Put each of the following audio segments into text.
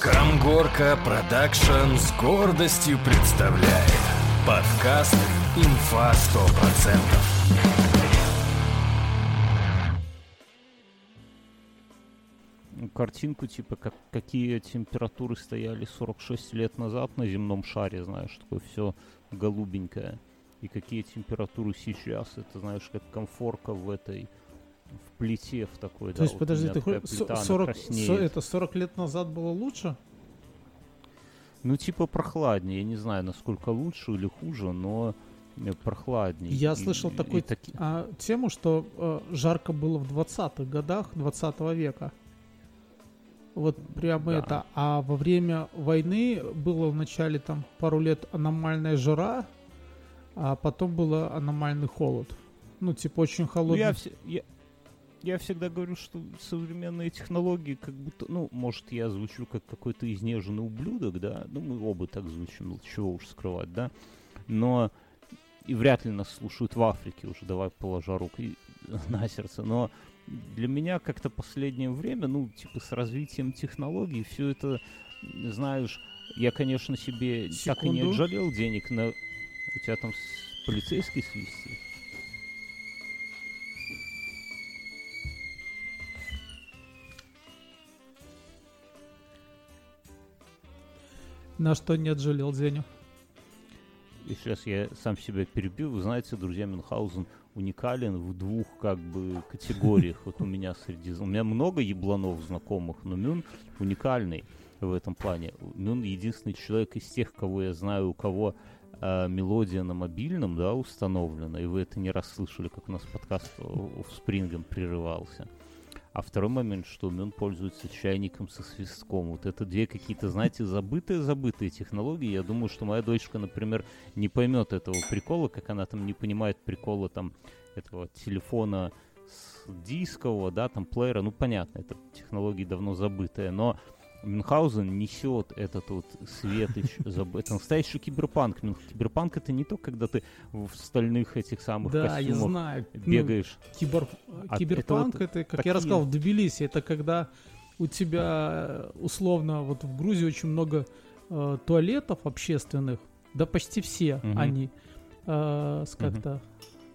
Камгорка Production с гордостью представляет подкаст «Инфа 100%». картинку, типа, как, какие температуры стояли 46 лет назад на земном шаре, знаешь, такое все голубенькое. И какие температуры сейчас, это, знаешь, как конфорка в этой, в плите в такой, То да. есть, вот подожди, ты она 40, краснеет. со- это 40 лет назад было лучше? Ну, типа прохладнее, я не знаю, насколько лучше или хуже, но э, прохладнее. Я И- слышал и такой таки- а, тему, что э, жарко было в 20-х годах 20 века. Вот прямо Да. это. А во время войны было в начале там пару лет аномальная жара, а потом было аномальный холод. Ну, типа очень Ну, холодный. я, вс- я, я всегда говорю, что современные технологии, как будто, ну, может, я звучу как какой-то изнеженный ублюдок, да, ну, мы оба так звучим, ну, чего уж скрывать, да, но и вряд ли нас слушают в Африке уже, давай положа руки на сердце, но для меня как-то последнее время, ну, типа, с развитием технологий, все это, знаешь, я, конечно, себе так и не Секунду. отжалел денег на... У тебя там полицейский свистит? На что не отжалел Зеню. И сейчас я сам себя перебью. Вы знаете, друзья, Мюнхгаузен уникален в двух как бы категориях. Вот у меня среди... У меня много ебланов знакомых, но Мюн уникальный в этом плане. Мюн единственный человек из тех, кого я знаю, у кого э, мелодия на мобильном, да, установлена, и вы это не раз слышали, как у нас подкаст спрингом прерывался. А второй момент, что Мюн пользуется чайником со свистком. Вот это две какие-то, знаете, забытые-забытые технологии. Я думаю, что моя дочка, например, не поймет этого прикола, как она там не понимает прикола там этого телефона с дискового, да, там плеера. Ну, понятно, это технологии давно забытые, но Мюнхгаузен несет этот вот светоч, заб- это настоящий киберпанк. Киберпанк это не то, когда ты в стальных этих самых Да, я костюмах знаю. Ну, бегаешь. Кибер... А Киберпанк это это, как такие- я рассказал, в Тбилиси, это когда у тебя условно вот в Грузии очень много э, туалетов общественных, да почти все Мгм. они э, с как-то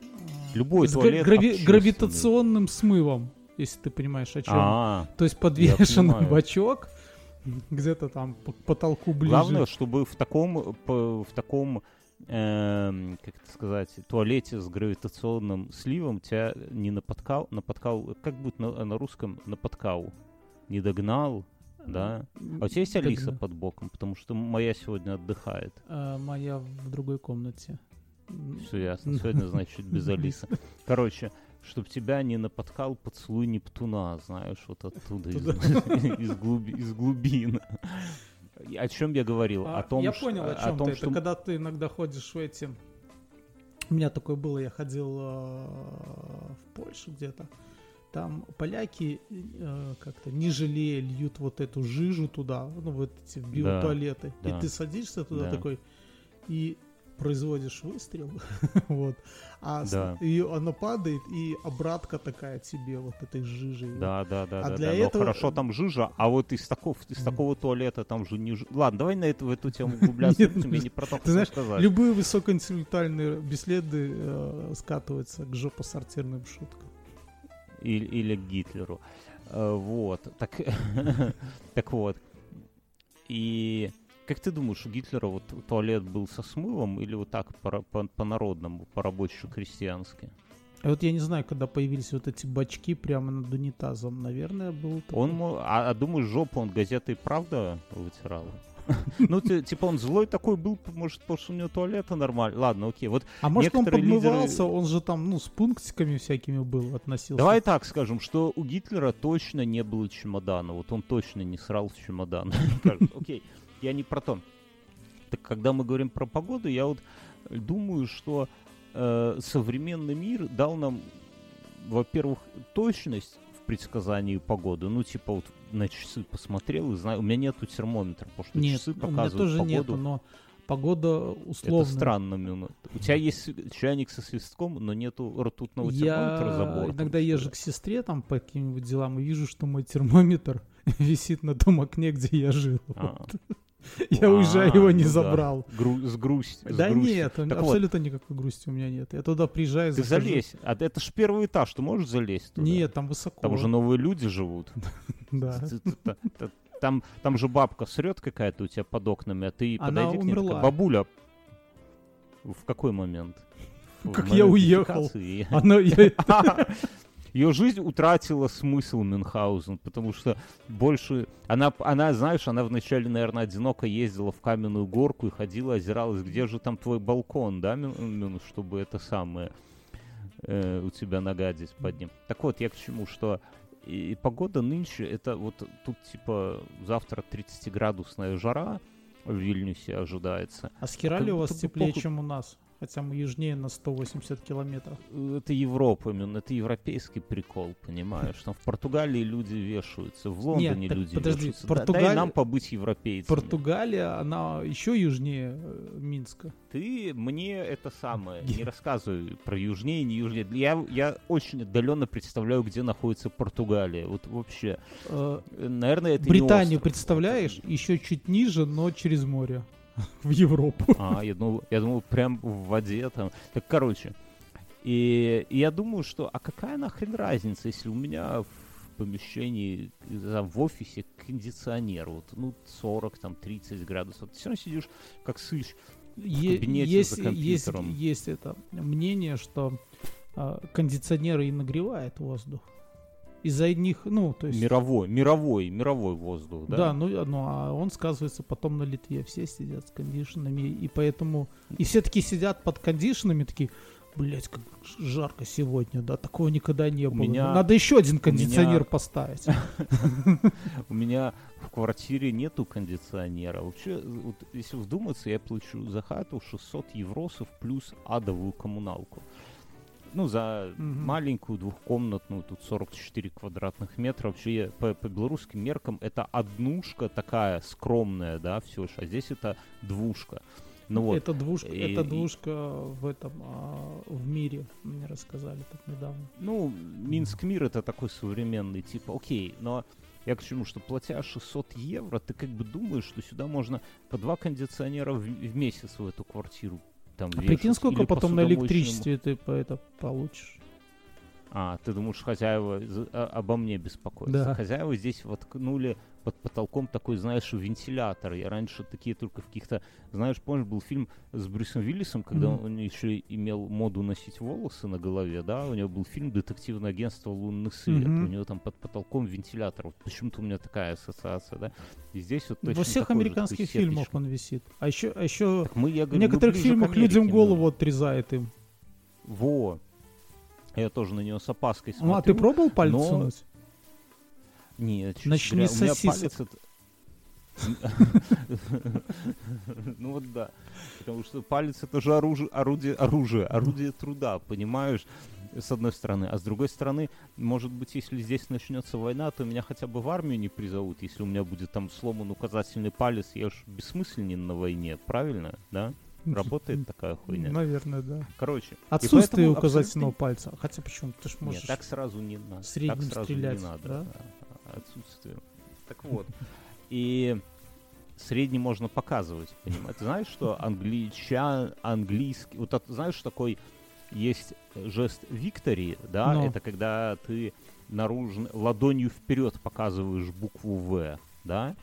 э, Любой с туалет грави- гравитационным смывом, если ты понимаешь о чем. А, То есть подвешен понимаю. бачок где-то там по- к потолку ближе. главное, чтобы в таком, в таком, эм, как это сказать, туалете с гравитационным сливом тебя не напоткал, напоткал, как будет на, на русском, напоткал, не догнал, да? А у тебя есть Алиса Догнал. под боком, потому что моя сегодня отдыхает. Э, моя в другой комнате. Все ясно. Сегодня, значит, без Алисы. Короче, чтобы тебя не напоткал поцелуй Нептуна, знаешь, вот оттуда, из, из глуби- из глубин. О чем я говорил? А, о том, я понял, о чем ты. Это когда ты иногда ходишь в эти... У меня такое было, я ходил э, в Польшу где-то. Там поляки э, как-то не жалея льют вот эту жижу туда, ну вот эти биотуалеты. да. И ты садишься туда Да. такой и производишь выстрел, вот, а с- Да. и оно падает, и обратка такая тебе вот этой жижей. Да, да, да, А да, для да. Но этого- хорошо там жижа, а вот из такого, из такого туалета там же не. Ладно, давай на эту, в эту тему углубляться Нет, не будем, я не про то Ты знаешь, сказать. любые высокоинтеллектуальные беседы э, скатываются к жопосортирным шуткам. Или, или к Гитлеру. Э, Вот. Так, так вот. И как ты думаешь, у Гитлера вот туалет был со смывом или вот так по- по- по-народному, по-рабоче-крестьянски? А вот я не знаю, когда появились вот эти бачки прямо над унитазом, наверное, был такой. Он, а, а думаешь, жопу он газетой «Правда» вытирал? Ну, ти- типа он злой такой был, может, потому что у него туалета нормально. Ладно, окей. Вот А может он некоторые лидеры- подмывался, он же там, ну, с пунктиками всякими был, относился. Давай так скажем, что у Гитлера точно не было чемодана. Вот он точно не срал в чемодан. Окей, я не про то. Так когда мы говорим про погоду, я вот думаю, что э, современный мир дал нам, во-первых, точность в предсказании погоды. Ну, типа вот на часы посмотрел и знаю. У меня нету термометра, потому что Нет, часы у меня показывают тоже погоду. нету, но погода условно. Это странно, Мюн. У тебя есть чайник со свистком, но нету ртутного термометра за Я бортом. иногда езжу к сестре там по каким-нибудь делам и вижу, что мой термометр висит на том окне, где я жил. А. Вот. Я уезжаю, его не ну забрал. С грусть. с Да грустью. нет, абсолютно никакой грусти у меня нет. Я туда приезжаю, Ты залезь. А это ж первый этаж, ты можешь залезть туда? Нет, там высоко. Там уже новые люди живут. Да. Там, там же бабка срет какая-то у тебя под окнами, а ты Она подойди к ней, такая, умерла. бабуля, в какой момент? Как я уехал. Она, я- Ее жизнь утратила смысл Мюнхгаузен, потому что больше... Она, она, знаешь, она вначале, наверное, одиноко ездила в каменную горку и ходила, озиралась, где же там твой балкон, да, Мюн, Мюн, чтобы это самое э, у тебя нагадить под ним. Так вот, я к чему, что и, и погода нынче, это вот тут типа завтра 30-градусная жара в Вильнюсе ожидается. А с Хирали Как у вас теплее, похуй. чем у нас. Хотя мы южнее на 180 километров. Это Европа, именно, это европейский прикол, понимаешь? Там в Португалии люди вешаются, в Лондоне так люди подожди, вешаются. Португалия- Дай нам побыть европейцами. Португалия, она еще южнее э, Минска. Ты мне это самое не рассказывай про южнее, не южнее. Я, я очень отдаленно представляю, где находится Португалия. Вот вообще, Э, наверное, это Британию представляешь? Еще чуть ниже, но через море. В Европу. А, я думал, я думал, прям в воде там. Так, короче. И, и я думаю, что, а какая нахрен разница, если у меня в помещении, там, в офисе кондиционер, вот, ну, 40, там, 30 градусов. Ты все равно сидишь, как сыч. Е- кабинете есть, за есть, компьютером. есть это мнение, что а, кондиционеры и нагревает воздух. Из-за одних, ну, то есть... Мировой, мировой, мировой воздух, да? Да, ну, а- ну, а он сказывается потом на Литве. Все сидят с кондишенами, и поэтому... И все таки сидят под кондишенами, такие, блять, как жарко сегодня, да, такого никогда не было. меня- Надо еще один кондиционер меня- поставить. У меня в квартире нету кондиционера. Вообще, вот, если вдуматься, я плачу за хату 600 евросов плюс адовую коммуналку. Ну, за Мгм. маленькую двухкомнатную, тут 44 квадратных метра. Вообще, по, по белорусским меркам это однушка такая скромная, да, все А здесь это двушка. Ну вот, Это двушка, И- это и- двушка в этом, а, в мире, мне рассказали так недавно. Ну, Минск мир это такой современный, типа, окей, но я к чему, что платя 600 евро, ты как бы думаешь, что сюда можно по два кондиционера в, в месяц в эту квартиру там А прикинь, сколько потом на электричестве ты по это получишь. А, ты думаешь, хозяева а- обо мне беспокоятся? Да. Хозяева здесь воткнули под потолком такой, знаешь, вентилятор. Я раньше такие только в каких-то... Знаешь, помнишь, был фильм с Брюсом Уиллисом, когда Мгм. он еще имел моду носить волосы на голове, да? У него был фильм «Детективное агентство «Лунный свет». Мгм. У него там под потолком вентилятор. Вот почему-то у меня такая ассоциация, да? И здесь вот точно Во всех американских фильмах он висит. А еще, а еще Так мы, я в говорю, мы некоторых фильмах людям Америке, голову ну. отрезает им. Во! Я тоже на него с опаской смотрю. Ну, а ты пробовал палец но- сунуть? Нет, Начни с сосисок. Ну вот да. Потому что палец это же оружие, орудие, оружие, орудие труда, понимаешь? С одной стороны. А с другой стороны, может быть, если здесь начнется война, то меня хотя бы в армию не призовут. Если у меня будет там сломан указательный палец, я ж бессмысленен на войне, правильно? Да? Работает такая хуйня. Наверное, да. Короче. Отсутствие указательного абсолютно- пальца. Хотя почему? Ты ж можешь... Нет, так сразу не надо. средним так сразу стрелять, не надо. да? да, Отсутствие. Так вот. И средний можно показывать, понимаешь? Ты знаешь, что англичан, английский... Вот от- знаешь, такой есть жест виктори, да? Ну. Это когда ты наружно, ладонью вперед показываешь букву В, да?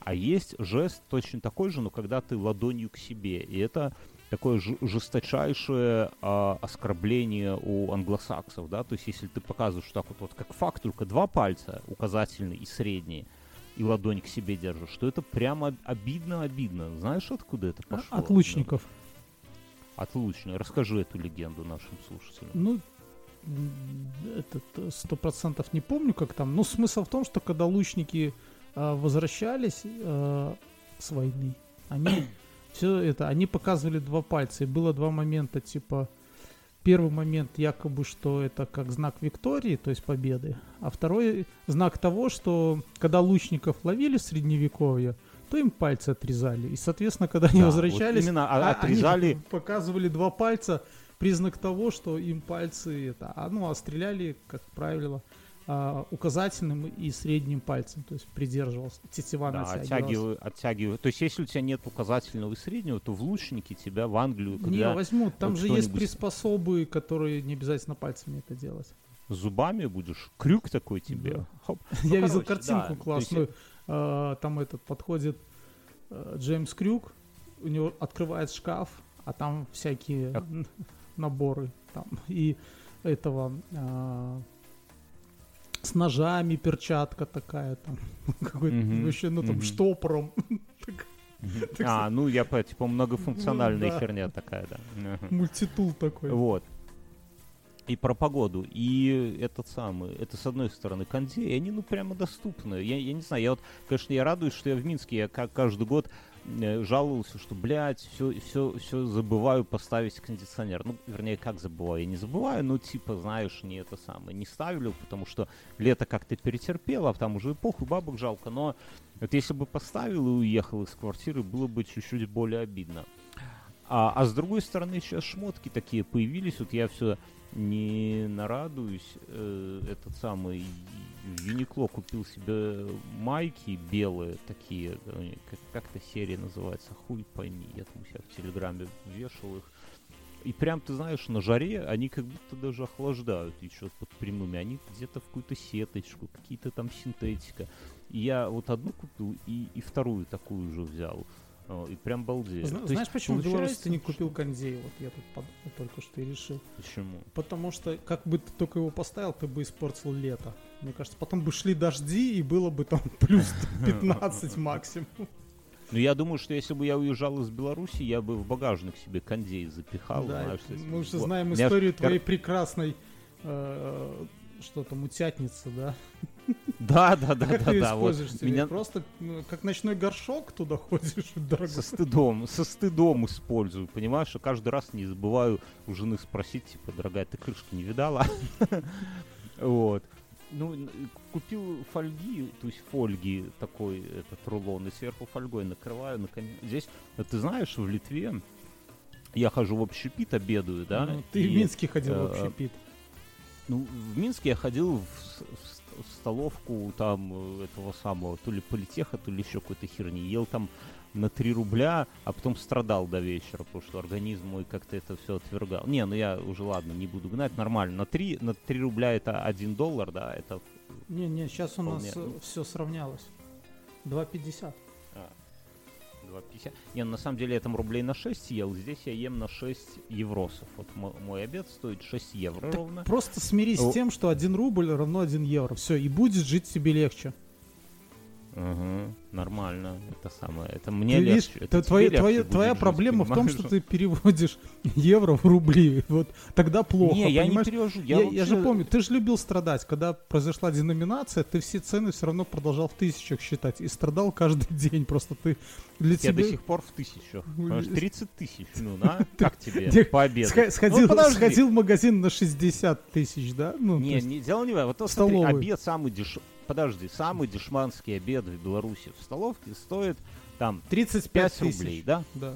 А есть жест точно такой же, но когда ты ладонью к себе. И это такое жесточайшее а, оскорбление у англосаксов, да, то есть если ты показываешь так вот, вот как факт, только два пальца, указательный и средний, и ладонь к себе держишь, что это прямо обидно-обидно. Знаешь, откуда это А- пошло? От лучников. Да, От лучников. Расскажи эту легенду нашим слушателям. Ну, этот э, сто процентов не помню, как там. Но смысл в том, что когда лучники а, возвращались а, с войны, они все это, они показывали два пальца. И было два момента, типа, первый момент якобы, что это как знак Виктории, то есть победы, а второй знак того, что когда лучников ловили в средневековье, то им пальцы отрезали. И, соответственно, когда они Да, вот возвращались, именно а- а- отрезали они показывали два пальца, признак того, что им пальцы это, а, ну, а стреляли, как правило, указательным и средним пальцем, то есть придерживался, тетива Да, оттягиваю, оттягиваю. То есть, если у тебя нет указательного и среднего, то в лучнике тебя в Англию, Не, когда возьмут, там вот же есть приспособы, которые не обязательно пальцами это делать. зубами будешь, крюк такой тебе. Да. Хоп. Я видел короче, картинку да, классную. а, Там этот подходит э, Джеймс Крюк, у него открывает шкаф, а там всякие н- наборы там и этого а, с ножами перчатка такая там какой-то вообще ну там штопором А, ну я по типа многофункциональная Ну, да. херня такая, да. Мультитул такой. Вот. И про погоду. И этот самый, это с одной стороны кондей, и они ну прямо доступны. Я, я не знаю, я вот, конечно, я радуюсь, что я в Минске, я как каждый год жаловался, что, блядь, все, все, все забываю поставить кондиционер. Ну, вернее, как забываю? Я не забываю, но типа, знаешь, не это самое, не ставлю, потому что лето как-то перетерпело, а там уже эпоху бабок жалко. Но вот если бы поставил и уехал из квартиры, было бы чуть-чуть более обидно. А, а с другой стороны, сейчас шмотки такие появились. Вот я все не нарадуюсь. э, этот самый Юникло купил себе майки белые такие. них Как, как эта серия называется? Хуй пойми. Я там у себя в Телеграме вешал их. И прям, ты знаешь, на жаре они как будто даже охлаждают еще под прямыми. Они где-то в какую-то сеточку, какие-то там синтетика. И я вот одну купил и, и вторую такую же взял. О, И прям балдею. Зна- Знаешь, есть почему в Беларуси ты не получается, купил кондей? Вот я тут подумал только что и решил. Почему? Потому что, как бы ты только его поставил, ты бы испортил лето. Мне кажется, потом бы шли дожди, и было бы там плюс 15 максимум. Ну, я думаю, что если бы я уезжал из Беларуси, я бы в багажник себе кондей запихал. Да, знаешь, мы уже знаем историю твоей прекрасной, э, что там, утятницы, да? Да, да, да, Как да, ты да. Вот меня Просто ну, как ночной горшок туда ходишь, дорогой. со стыдом, со стыдом использую, понимаешь? И каждый раз не забываю у жены спросить, типа, дорогая, ты крышки не видала? Вот. Ну, купил фольги, то есть фольги такой, этот рулон, и сверху фольгой накрываю. наконец. Здесь, ты знаешь, в Литве я хожу в общепит, обедаю, да? Ну, Ты и- в Минске ходил э, в общепит. Ну, в Минске я ходил в, в столовку там э, этого самого, то ли политеха, то ли еще какой-то херни. Ел там на 3 рубля, а потом страдал до вечера, потому что организм мой как-то это все отвергал. Не, ну я уже, ладно, не буду гнать, нормально. На 3, на 3 рубля это 1 доллар, да, это... Не, не, сейчас у нас вполне. все сравнялось. 2,50. а, 2,50. Не, ну, на самом деле я там рублей на 6 ел, здесь я ем на 6 евросов. Вот мо- мой обед стоит 6 евро Так ровно. Просто смирись О. с тем, что 1 рубль равно 1 евро. Все, и будет жить тебе легче. Мгм, нормально, это самое. Это мне Ты видишь, легче. это твоя, твоя, твоя жить, проблема в том, что ты переводишь евро в рубли. Вот тогда плохо, Не, я не перевожу. Я, Я, я же вообще- помню, ты же любил страдать, когда произошла деноминация, ты все цены все равно продолжал в тысячах считать и страдал каждый день. Просто ты для Я тебя до сих пор в тысячах. Ой, Потому что 30 тысяч, ну, на, как тебе ты пообедать? сха- сходил, Ну, сходил в магазин на 60 тысяч, да? Ну, Не, не, дело не в этом. Вот, смотри, обед самый деш... Подожди, самый дешманский обед в Беларуси в столовке стоит там 35 5 тысяч. рублей, да? Да.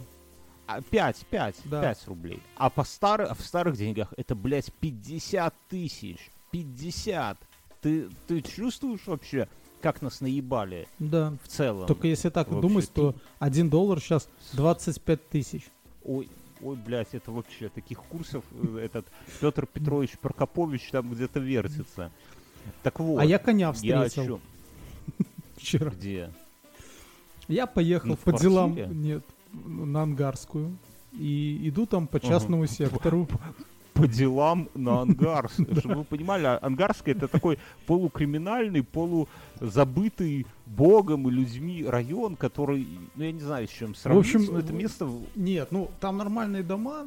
А, 5, 5, Да. 5 рублей. А по старых, в старых деньгах это, блядь, 50 тысяч. 50. Ты, ты чувствуешь вообще, как нас наебали Да. в целом? Только если так Вообще, думать, то ты- 1 доллар сейчас 25 тысяч. Ой, ой, блядь, это вообще таких курсов э, этот Петр Петрович Прокопович там где-то вертится. Так вот. А я коня я встретил чём? вчера. Где? Я поехал Ну, в по делам, квартире? нет, на Ангарскую. И иду там по частному сектору. По делам на Ангарск. Чтобы вы понимали, а Ангарская это такой полукриминальный, полузабытый богом и людьми район, который, ну я не знаю, с чем сравнить, общем, но это место в- Нет, ну там нормальные дома,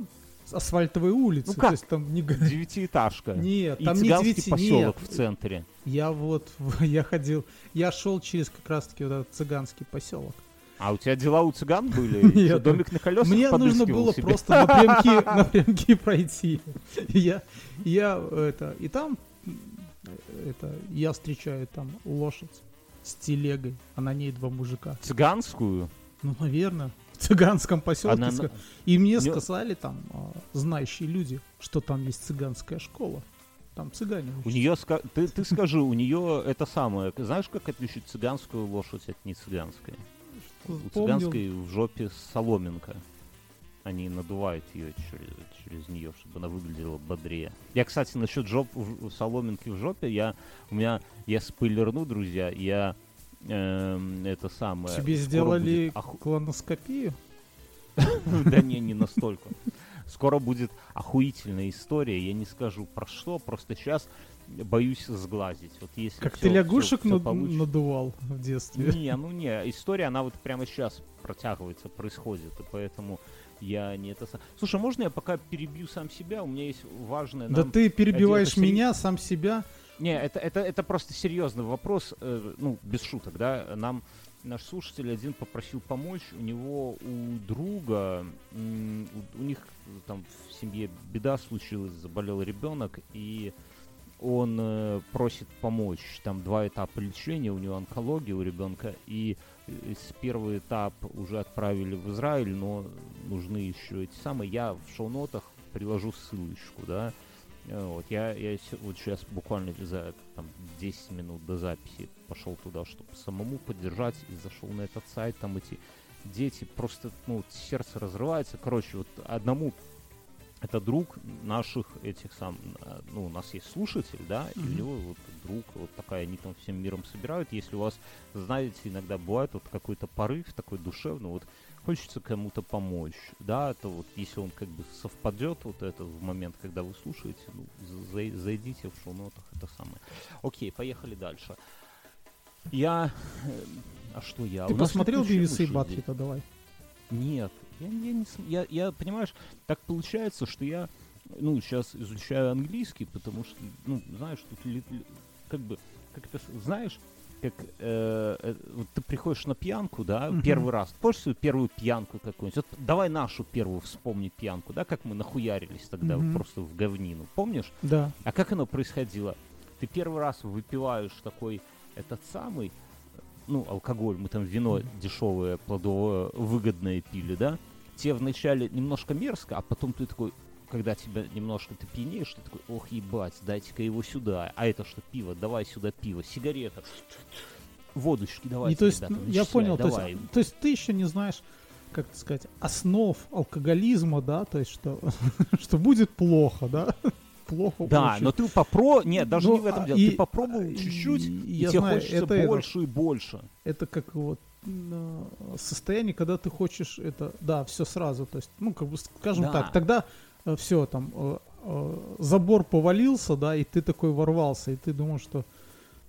с асфальтовые улицы. Ну то как? есть там не... девятиэтажка. Нет, И там не цыганский девяти, поселок нет. в центре. Я вот, я ходил, я шел через как раз-таки вот этот цыганский поселок. А у тебя дела у цыган были? Нет, домик на колесах Мне нужно было себе? просто напрямки, напрямки пройти. Я, я это, и там, это, я встречаю там лошадь с телегой, а на ней два мужика. Цыганскую? Ну, наверное, цыганском поселке. Она И мне Не- сказали там а, знающие люди, что там есть цыганская школа. там цыгане У нее, ты, ты скажи, у нее это самое, знаешь, как отличить цыганскую лошадь от не цыганской? У цыганской в жопе соломинка. Они надувают ее через, через нее, чтобы она выглядела бодрее. Я, кстати, насчет жоп, соломинки в жопе, я, у меня, я спойлерну, друзья, я э, это самое... Тебе сделали колоноскопию? Да не, не настолько. Скоро будет охуительная история, я не скажу про что, просто сейчас боюсь сглазить. Вот если как все, ты лягушек все, все получ... надувал в детстве? Не, ну не, история, она вот прямо сейчас протягивается, происходит, и поэтому я не это. Слушай, можно я пока перебью сам себя? У меня есть важное. Да ты перебиваешь один, меня, сам себя. Не, это, это, это просто серьезный вопрос, э, ну, без шуток, да. Нам наш слушатель один попросил помочь. У него у друга, у, у них там в семье беда случилась, заболел ребенок, и он э, просит помочь. Там два этапа лечения, у него онкология у ребенка, и э, первый этап уже отправили в Израиль, но нужны еще эти самые. Я в шоу-нотах приложу ссылочку, да. Вот я, я вот сейчас буквально за там, 10 минут до записи пошел туда, чтобы самому поддержать, и зашел на этот сайт, там эти дети просто, ну, сердце разрывается. Короче, вот одному это друг наших этих сам, э, ну, у нас есть слушатель, да, mm-hmm. и у него вот друг, вот такая, они там всем миром собирают. Если у вас, знаете, иногда бывает вот какой-то порыв такой душевный, вот хочется кому-то помочь, да, это вот, если он как бы совпадет вот это в момент, когда вы слушаете, ну, зай, зайдите в шоу-нотах, это самое. Окей, поехали дальше. Я, э, а что я? Ты посмотрел BBC Батхита, давай. Нет, я, я, не, я, я, понимаешь, так получается, что я, ну, сейчас изучаю английский, потому что, ну, знаешь, тут ли, ли, как бы, как это, знаешь, как э, э, вот ты приходишь на пьянку, да, uh-huh. первый раз. Помнишь свою первую пьянку какую-нибудь? Вот давай нашу первую вспомни пьянку, да, как мы нахуярились тогда uh-huh. просто в говнину. Помнишь? Да. А как оно происходило? Ты первый раз выпиваешь такой этот самый, ну, алкоголь, мы там вино дешевое, плодовое, выгодное пили, да? тебе вначале немножко мерзко, а потом ты такой, когда тебя немножко ты пьянеешь, ты такой, ох, ебать, дайте-ка его сюда. А это что, пиво? Давай сюда пиво. Сигарета. Водочки давай. То есть, ребята, я понял, давай. То, есть, то есть ты еще не знаешь, как сказать, основ алкоголизма, да, то есть что, что будет плохо, да? Плохо Да, очень. но ты попро... Нет, даже но, ну, не в этом а, дело. И, ты попробовал чуть-чуть, и, и тебе знаю, хочется это, больше это, и больше. Это как вот состояние, когда ты хочешь это, да, все сразу, то есть, ну, как бы, скажем да. так, тогда все, там, э, э, забор повалился, да, и ты такой ворвался, и ты думаешь, что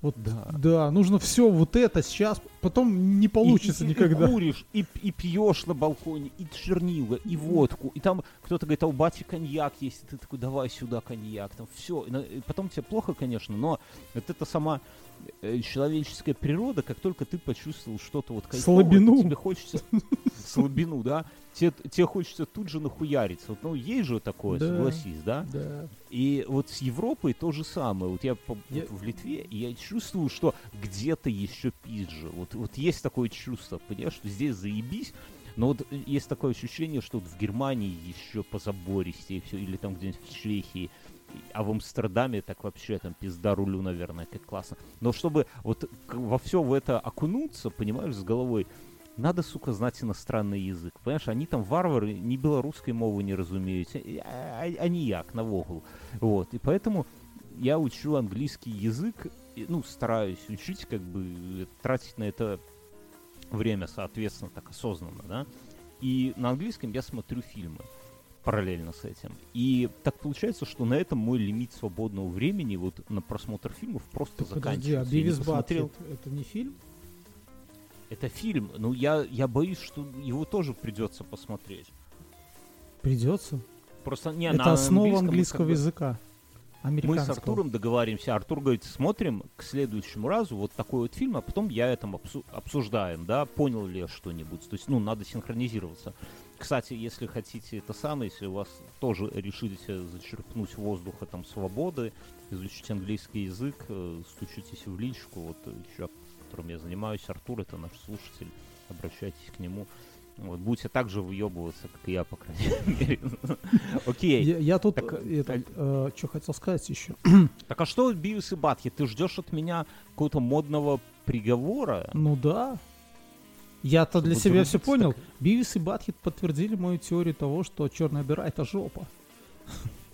вот, да. да, нужно все вот это сейчас, потом не получится и, и, никогда. И куришь, и, и пьешь на балконе, и чернила, и водку, и там кто-то говорит, а у бати коньяк есть, и ты такой, давай сюда коньяк, там все. И потом тебе плохо, конечно, но вот это сама Э, человеческая природа, как только ты почувствовал что-то вот кайфовое, слабину. тебе хочется слабину, да, тебе, тебе хочется тут же нахуяриться. Вот, ну, есть же такое, да, согласись, да? Да. И вот с Европой то же самое. Вот я, я... Вот в Литве, и я чувствую, что где-то еще пизже. Вот, вот есть такое чувство, понимаешь, что здесь заебись, но вот есть такое ощущение, что вот в Германии еще позабористее все, или там где-нибудь в Чехии а в Амстердаме так вообще там пизда рулю, наверное, как классно. Но чтобы вот во все в это окунуться, понимаешь, с головой, надо, сука, знать иностранный язык. Понимаешь, они там варвары, ни белорусской мовы не разумеют, а, а, а як, на вогул. Вот, и поэтому я учу английский язык, ну, стараюсь учить, как бы, тратить на это время, соответственно, так осознанно, да. И на английском я смотрю фильмы параллельно с этим. И так получается, что на этом мой лимит свободного времени вот на просмотр фильмов просто так заканчивается. Подожди, а Бивис посмотрел... это не фильм? Это фильм, ну я, я боюсь, что его тоже придется посмотреть. Придется? Просто не, это основа английского бы, языка. Мы с Артуром договоримся. Артур говорит, смотрим к следующему разу вот такой вот фильм, а потом я этом обсуждаем, да, понял ли я что-нибудь. То есть, ну, надо синхронизироваться. Кстати, если хотите это самое, если у вас тоже решите зачерпнуть воздуха там свободы, изучить английский язык, э, стучитесь в личку, вот еще которым я занимаюсь, Артур, это наш слушатель, обращайтесь к нему. Вот, будете так же выебываться, как и я, по крайней мере. Окей. Я, я тут Так, э, этот, э, что хотел сказать еще. Так а что Бивис и Батхи? Ты ждешь от меня какого-то модного приговора? Ну да. Я-то для себя все понял. так. Бивис и Батхит подтвердили мою теорию того, что черная дыра это жопа.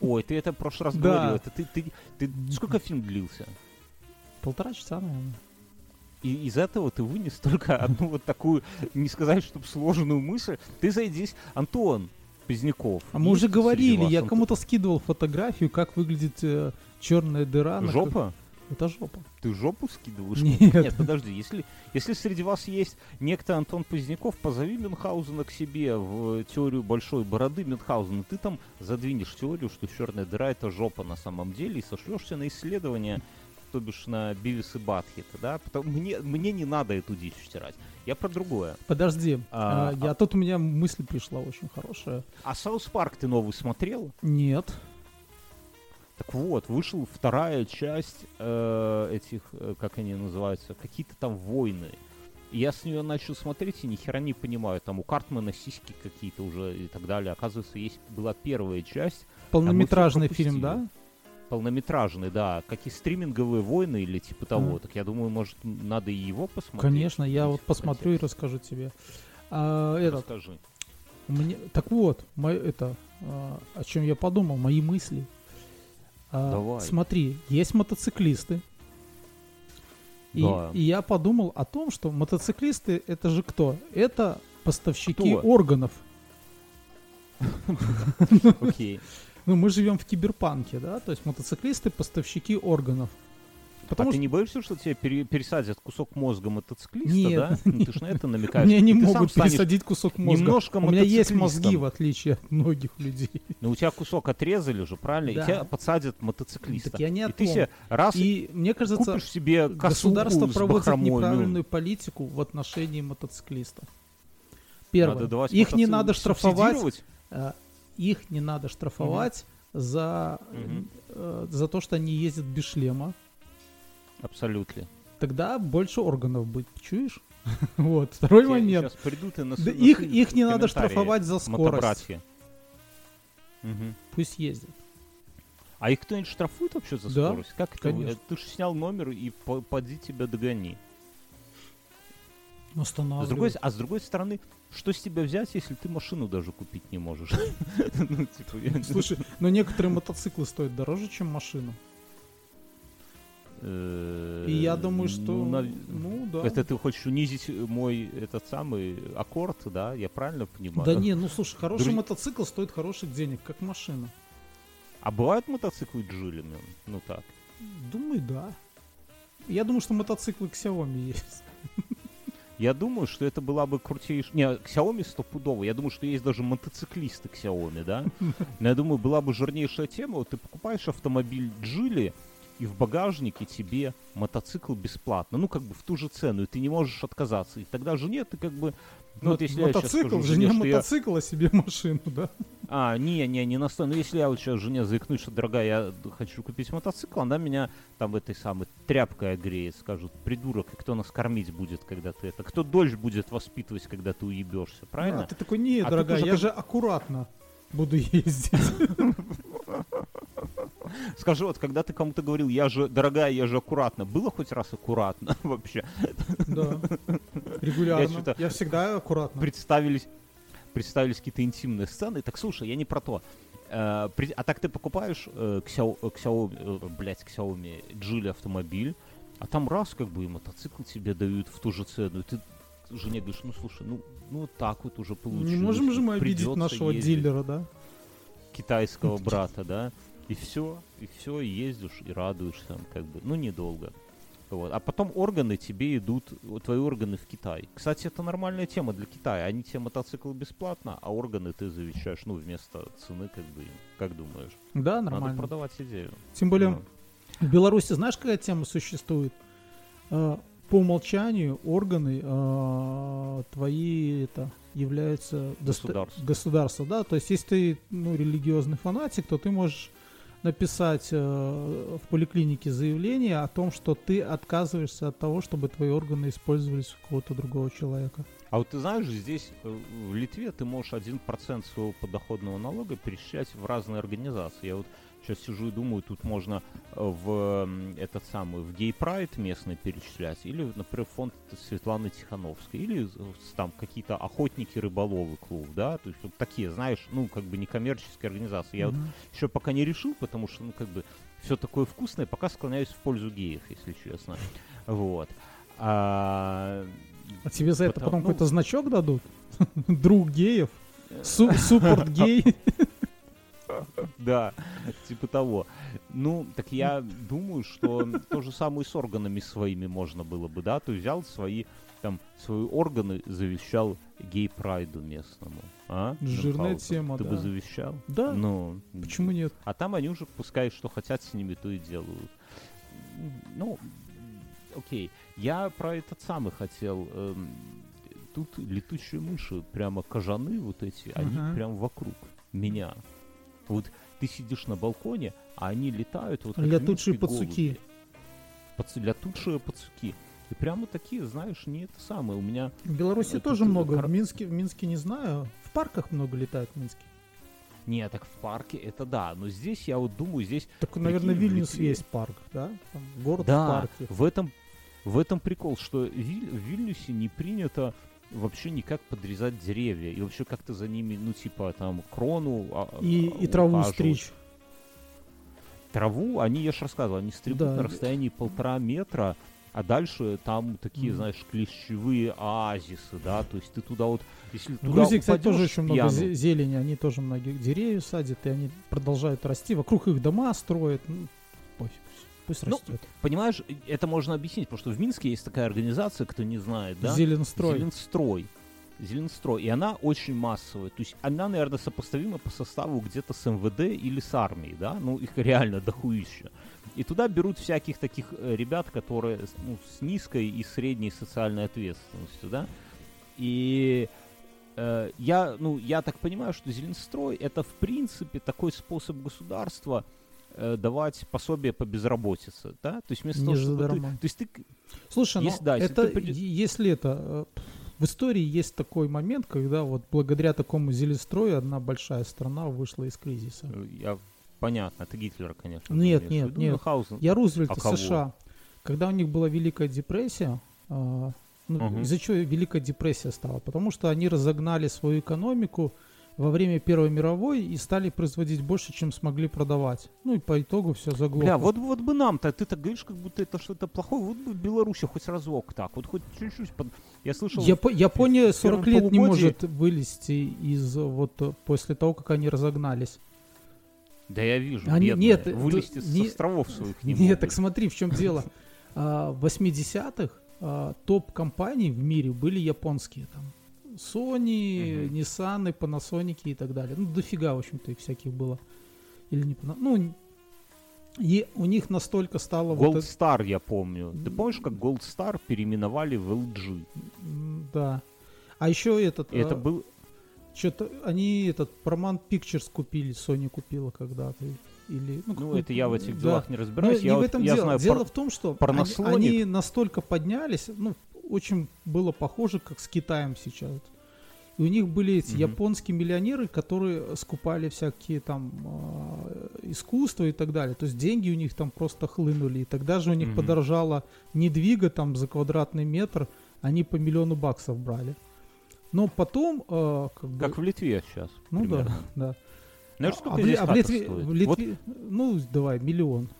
Ой, ты это в прошлый раз Да. говорил. Это ты, ты, ты, сколько фильм длился? Полтора часа, наверное. И из этого ты вынес только одну вот такую, не сказать, чтобы сложную мысль. Ты зайдись, Антон Поздняков. А мы уже говорили, я кому-то скидывал фотографию, как выглядит э, черная дыра. Жопа? Это жопа. Ты жопу скидываешь? Нет. подожди, если, если среди вас есть некто Антон Поздняков, позови Мюнхгаузена к себе в теорию большой бороды Мюнхгаузена. Ты там задвинешь теорию, что черная дыра это жопа на самом деле, и сошлешься на исследования, то бишь на Бивис и Баттхед, да? Потому, мне, мне не надо эту дичь втирать. Я про другое. Подожди, А, а, я тут у меня мысль пришла очень хорошая. А South Park ты новый смотрел? Нет. Так вот, вышел вторая часть э, этих, э, как они называются, какие-то там войны. Я с нее начал смотреть и ни хера не понимаю. Там у Картмана сиськи какие-то уже и так далее. Оказывается, есть была первая часть, Полнометражный фильм, да? Полнометражный, да, какие стриминговые войны или типа того. А. Так я думаю, может, надо и его посмотреть. Конечно, я вот посмотрю и контекст. расскажу тебе. А, этот, Расскажи. меня, так вот, мой, это, а, о чем я подумал, мои мысли. А, Давай. Смотри, есть мотоциклисты. И, Да. и я подумал о том, что мотоциклисты это же кто? Это поставщики Кто? органов. Окей. Ну, мы живем в киберпанке, да? То есть мотоциклисты поставщики органов. Потому а ты что не боишься, что тебе пере- пересадят кусок мозга мотоциклиста, Нет, да? Ну, ты ж на это намекаешь. мне не ты сам могут пересадить кусок мозга. немножко У меня есть мозги, в отличие от многих людей. Ну, у тебя кусок отрезали же, правильно? Да. И тебя подсадят мотоциклиста. Так я не о и ты себе раз И мне кажется, купишь себе государство проводит ну, неправильную политику в отношении мотоциклистов. Первое. их не надо штрафовать. Их не надо штрафовать за, Мгм. э, за то, что они ездят без шлема. Абсолютно. Тогда больше органов будет, чуешь? Вот. Второй момент. Сейчас придут и нас Да их, их не надо штрафовать за скорость. Мгм. Пусть ездят. А их кто-нибудь штрафует вообще за Да, скорость? Как это? конечно. Ты же снял номер и по- поди тебя догони. С другой, а с другой стороны, что с тебя взять, если ты машину даже купить не можешь? Ну, типа, Слушай, но некоторые мотоциклы стоят дороже, чем машина. Э, И я думаю, что... ну, Ну, да. Это ты хочешь унизить мой этот самый аккорд, да? Я правильно понимаю? Да не, ну слушай, хороший Друз- мотоцикл стоит хороших денег, как машина. А бывают мотоциклы джилами? Ну так. Думаю, да. Я думаю, что мотоциклы Xiaomi есть. Я думаю, что это была бы крутейшая... Не, Xiaomi стопудово. Я думаю, что есть даже мотоциклисты Xiaomi, да? Но я думаю, была бы жирнейшая тема. Вот ты покупаешь автомобиль Джили, и в багажнике тебе мотоцикл бесплатно. Ну, как бы в ту же цену, и ты не можешь отказаться. И тогда жене ты как бы... Ну, вот если я сейчас мотоцикл, скажу жене жене, что я- мотоцикл, а себе машину, да? А, не, не, не настолько. Ну, если я вот сейчас жене заикнусь, что, дорогая, я хочу купить мотоцикл, она меня там этой самой тряпкой огреет, скажут, придурок, и кто нас кормить будет, когда ты это... Кто дольше будет воспитывать, когда ты уебешься, правильно? А ты такой, не, А дорогая, уже я же аккуратно буду ездить. Скажи, вот когда ты кому-то говорил, я же, дорогая, я же аккуратно, было хоть раз аккуратно вообще? Да. Регулярно. что-то- Я всегда аккуратно. Представились, представились какие-то интимные сцены. Так, слушай, я не про то. Э, при- а так ты покупаешь э, Xiao- э, Xiaomi, э, блядь, Xiaomi Geely автомобиль, а там раз как бы и мотоцикл тебе дают в ту же цену, и ты жене говоришь, ну слушай, ну, ну вот так вот уже получилось. Не можем же мы обидеть нашего ездить». дилера, да? китайского брата, да, и все, и все, и ездишь, и радуешься, как бы, ну, недолго. Вот. А потом органы тебе идут, твои органы в Китай. Кстати, это нормальная тема для Китая. Они тебе мотоциклы бесплатно, а органы ты завещаешь, ну, вместо цены, как бы, как думаешь? Да, Надо нормально. продавать идею. Тем более, Ну. в Беларуси знаешь, какая тема существует? Э, По умолчанию органы э, твои это являются Государство. государство, да. То есть, если ты ну, религиозный фанатик, то ты можешь написать э, в поликлинике заявление о том, что ты отказываешься от того, чтобы твои органы использовались у кого-то другого человека. А вот ты знаешь, здесь э, в Литве ты можешь 1% своего подоходного налога перечислять в разные организации. Я вот сейчас сижу и думаю, тут можно э, в этот самый, в Гей Прайд местный перечислять, или, например, фонд Светланы Тихановской, или там какие-то охотники, рыболовы клуб, да, то есть вот такие, знаешь, ну, как бы некоммерческие организации. Я mm-hmm. вот еще пока не решил, потому что, ну, как бы, все такое вкусное, пока склоняюсь в пользу геев, если честно. Вот. А, а тебе за это потом ну, какой-то значок дадут? Друг геев? Суппорт гей? Да, типа того. Ну, так я думаю, что то же самое с органами своими можно было бы, да? То есть взял свои, там, свои органы, завещал гей-прайду местному. А? Жирная ну, тема, Ты да. бы завещал? Да. Ну, почему нет? А там они уже пускай что хотят с ними, то и делают. Ну, окей. Я про этот самый хотел. Эм, тут летучие мыши, прямо кожаны вот эти, uh-huh. они прям вокруг меня. Вот ты сидишь на балконе, а они летают вот Летучие пацуки. Пац... Летучие пацуки. И прямо такие, знаешь, не это самое. У меня... В Беларуси тоже много. Кар... В Минске, в Минске не знаю. В парках много летают в Минске. Нет, так в парке это да, но здесь я вот думаю, здесь... Так, наверное, Вильнюс Литве... есть парк, да? Там город да, в парке. в этом, в этом прикол, что в Вильнюсе не принято вообще никак подрезать деревья и вообще как-то за ними, ну, типа, там, крону а, и, и траву стричь. Траву, они, я же рассказывал, они стригут да. на расстоянии полтора метра, а дальше там такие, mm. знаешь, клещевые оазисы, да, то есть ты туда вот, если В Грузии, кстати, тоже очень много зелени, они тоже многие деревья садят, и они продолжают расти, вокруг их дома строят, ну. Пусть ну, растет. Понимаешь, это можно объяснить, потому что в Минске есть такая организация, кто не знает, да? Зеленстрой. Зеленстрой. Зеленстрой. И она очень массовая. То есть она, наверное, сопоставима по составу где-то с МВД или с армией, да? Ну, их реально дохуища. И туда берут всяких таких э, ребят, которые ну, с низкой и средней социальной ответственностью, да? И э, я, ну, я так понимаю, что Зеленстрой это, в принципе, такой способ государства – э, давать пособие по безработице, да? То есть вместо Не того, чтобы ты, то есть ты... Слушай, если, ну, да, если, это, ты... если это... Э, в истории есть такой момент, когда вот благодаря такому зелестрою одна большая страна вышла из кризиса. Э, я понятно, это Гитлера, конечно. Нет, нет, виду, нет. Хаузен. Я Рузвельт а США. Когда у них была Великая депрессия, э, ну, угу. из-за чего Великая депрессия стала? Потому что они разогнали свою экономику, во время Первой мировой и стали производить больше, чем смогли продавать. Ну и по итогу все заглохло. Бля, вот, вот бы нам-то, ты так говоришь, как будто это что-то плохое, вот бы в Беларуси хоть разок так, вот хоть чуть-чуть. Под... Я слышал... Яп- Япония 40 лет не может вылезти из вот после того, как они разогнались. Да я вижу, они, бедные, нет, вылезти с не, островов своих не Нет, могут. так смотри, в чем дело. А, в 80-х а, топ-компаний в мире были японские там. Sony, uh-huh. Nissan, Panasonic и так далее. Ну, дофига, в общем-то, их всяких было. Или не Ну, и у них настолько стало... Gold вот Star, это... я помню. Ты помнишь, как Gold Star переименовали в LG? Да. А еще этот... это а... был... Что-то они этот Paramount Pictures купили, Sony купила когда-то. Или, ну, ну это я в этих делах да. не разбираюсь. Но я не в этом я дело. Знаю, дело пар... в том, что они, они настолько поднялись, ну, очень было похоже, как с Китаем сейчас. И у них были эти mm-hmm. японские миллионеры, которые скупали всякие там э, искусства и так далее. То есть деньги у них там просто хлынули. И тогда же у них mm-hmm. подорожало недвига там за квадратный метр, они по миллиону баксов брали. Но потом... Э, как, бы, как в Литве сейчас. Ну примерно. да, да. Знаешь, сколько а, здесь а в Литве, стоит? в Литве, вот. ну давай, миллион.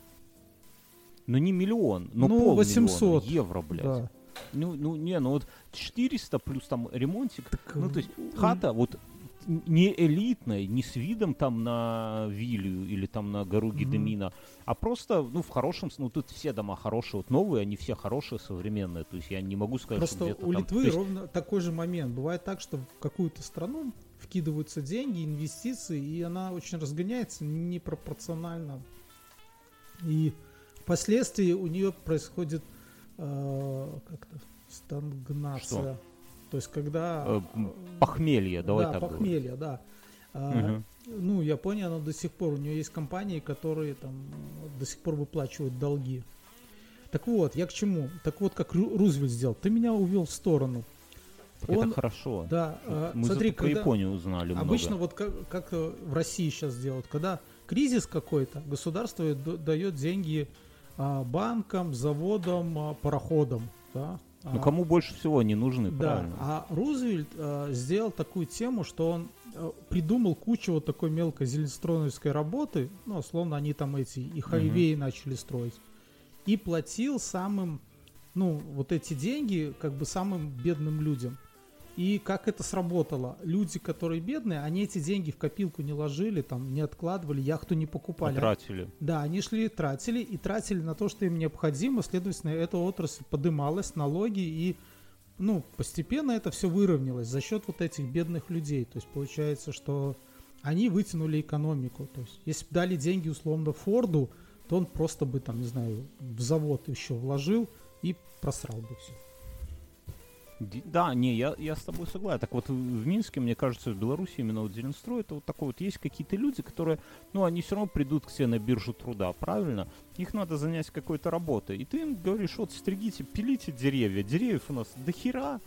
Ну не миллион, но ну, пол 800 евро, блядь. Да. Ну, ну, не, ну вот 400 плюс там ремонтик. Так, ну, то есть хата вот не элитная, не с видом там на виллю или там на гору Гедемина, mm-hmm. а просто, ну, в хорошем, ну, тут все дома хорошие, вот новые, они все хорошие, современные, то есть я не могу сказать, просто что где-то у там... Литвы есть... ровно такой же момент. Бывает так, что в какую-то страну вкидываются деньги, инвестиции, и она очень разгоняется непропорционально. И впоследствии у нее происходит э, как-то стагнация. Что? То есть когда... Э, похмелье, давай да, так похмелье, говорить. да. Мгм. Ну, Япония, она до сих пор, у нее есть компании, которые там до сих пор выплачивают долги. Так вот, я к чему? Так вот, как Ру- Рузвельт сделал. Ты меня увел в сторону. Так Он- Это хорошо. Да, а, Мы смотри, зато когда... Японию узнали Обычно много. вот как, как э, в России сейчас делают, когда кризис какой-то, государство дает деньги банкам, заводам, а, пароходам. Да? Ну А, кому больше всего они нужны, да, правильно? а Рузвельт а, сделал такую тему, что он а, придумал кучу вот такой мелкой зеленстроновской работы, ну, условно, они там эти и хайвеи начали строить, и платил самым, ну, вот эти деньги как бы самым бедным людям. И как это сработало? Люди, которые бедные, они эти деньги в копилку не ложили, там, не откладывали, яхту не покупали. Потратили. Да, они шли, тратили и тратили на то, что им необходимо. Следовательно, эта отрасль подымалась, налоги и ну, постепенно это все выровнялось за счет вот этих бедных людей. То есть получается, что они вытянули экономику. То есть если бы дали деньги условно Форду, то он просто бы там, не знаю, в завод еще вложил и просрал бы все. Да, не, я, я с тобой согласен. Так вот, в Минске, мне кажется, в Беларуси именно вот Зеленстрой, это вот такой вот, есть какие-то люди, которые, ну, они все равно придут к себе на биржу труда, правильно? Их надо занять какой-то работой. И ты им говоришь, вот, стригите, пилите деревья. Деревьев у нас до хера,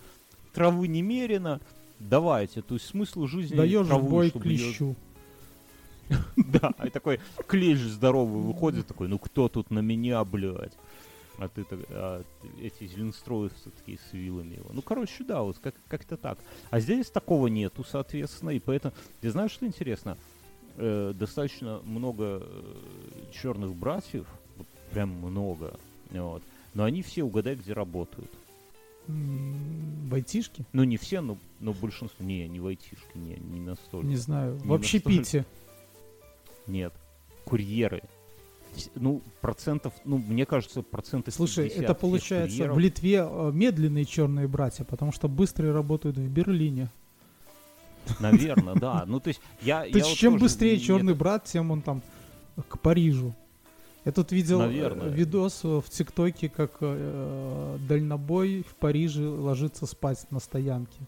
травы немерено, давайте. То есть смысл жизни Даешь травы, бой чтобы клещу. Да, и такой клещ здоровый выходит, такой, ну кто тут на меня, блядь? А ты так, а эти зеленстроевцы такие с вилами его. Ну, короче, да, вот как- как-то так. А здесь такого нету, соответственно, и поэтому... Ты знаешь, что интересно? Э, достаточно много черных братьев, вот прям много, вот. Но они все угадай, где работают. В айтишке? Ну, не все, но, но большинство. Не, не в айтишке, не, не настолько. Не знаю. Не В общепите. настолько. Нет. Курьеры. Ну, процентов, ну, мне кажется, процентов Слушай, 50 это получается в Литве э, медленные черные братья, потому что быстрые работают в Берлине. Наверное, да. Ну, то есть, я... То есть чем быстрее черный брат, тем он там к Парижу. Я тут видел э, Наверное. видос в ТикТоке, как э, дальнобой в Париже ложится спать на стоянке.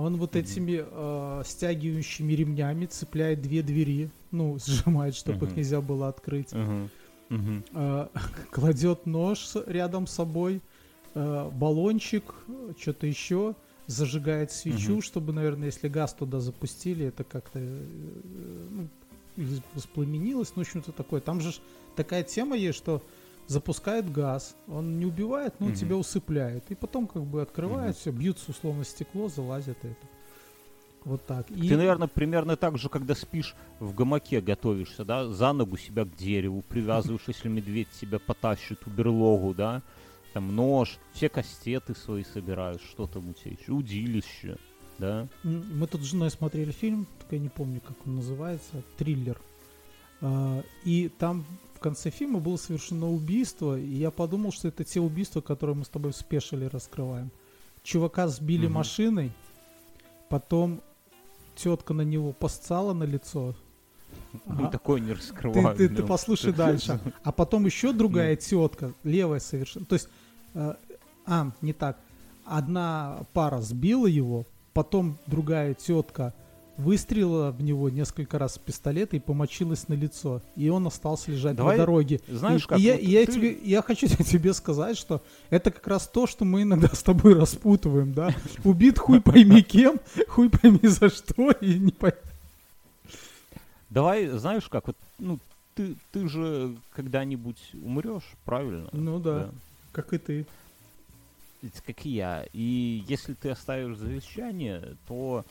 Он вот этими э, стягивающими ремнями цепляет две двери, ну, сжимает, чтобы их Мгм. нельзя было открыть. Мгм. Мгм. Э, кладет нож рядом с собой, э, баллончик, что-то еще, зажигает свечу, Мгм. чтобы, наверное, если газ туда запустили, это как-то э, ну, из- воспламенилось, ну, в общем-то такое. Там же такая тема есть, что запускает газ, он не убивает, но Мгм. тебя усыпляет. И потом как бы открывает Мгм. все, бьются условно стекло, залазят это. Вот так. И- Ты, наверное, примерно так же, когда спишь в гамаке, готовишься, да, за ногу себя к дереву, привязываешь, если медведь тебя потащит в берлогу, да, там нож, все кастеты свои собираешь, что там у тебя еще, удилище, да. Мы тут с женой смотрели фильм, только я не помню, как он называется, триллер. А, И там в конце фильма было совершено убийство, и я подумал, что это те убийства, которые мы с тобой в спешиле раскрываем. Чувака сбили Мгм. машиной, потом тетка на него посцала на лицо. Мы Ага. такое не Ты, раскрываем. ты- ты ну. послушай дальше. А потом еще другая тетка, левая совершенно. То есть, э, а, не так. Одна пара сбила его, потом другая тетка выстрелила в него несколько раз с пистолета и помочилась на лицо. И он остался лежать Давай, на дороге. Знаешь и, как, и я, вот я ты- тебе, я хочу тебе сказать, что это как раз то, что мы иногда с тобой распутываем, да? Убит хуй пойми кем, хуй пойми за что, и не пойми. Давай, знаешь как, вот, ну, ты, ты же когда-нибудь умрешь, правильно? Ну да, как и ты. Как и я. И если ты оставишь завещание, то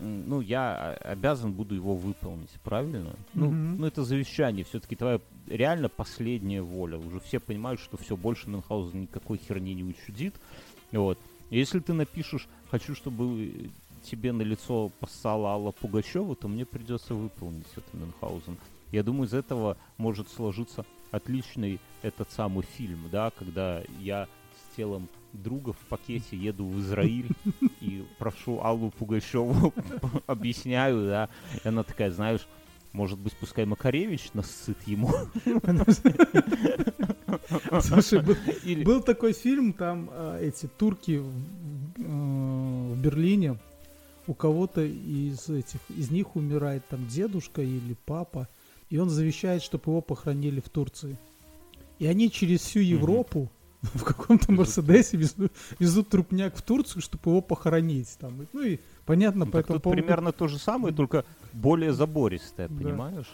ну, я о- обязан буду его выполнить, правильно? Ну, Мгм. ну, это завещание, все-таки твоя реально последняя воля. Уже все понимают, что все, больше Мюнхгаузен никакой херни не учудит. Вот. Если ты напишешь, хочу, чтобы тебе на лицо поссала Алла Пугачева, то мне придется выполнить это Мюнхгаузен. Я думаю, из этого может сложиться отличный этот самый фильм, да, когда я с телом друга в пакете еду в Израиль и прошу Аллу Пугачеву, объясняю, да, и она такая, знаешь, может быть, пускай Макаревич насыт ему. Слушай, был, Или... был такой фильм, там э, эти турки в, э, в Берлине у кого-то из этих, из них умирает там дедушка или папа, и он завещает, чтобы его похоронили в Турции. И они через всю Европу в каком-то Мерседесе везут, везут трупняк в Турцию, чтобы его похоронить. Там. Ну и понятно, Ну, по так этому тут поводу... примерно то же самое, только более забористое, Да. понимаешь?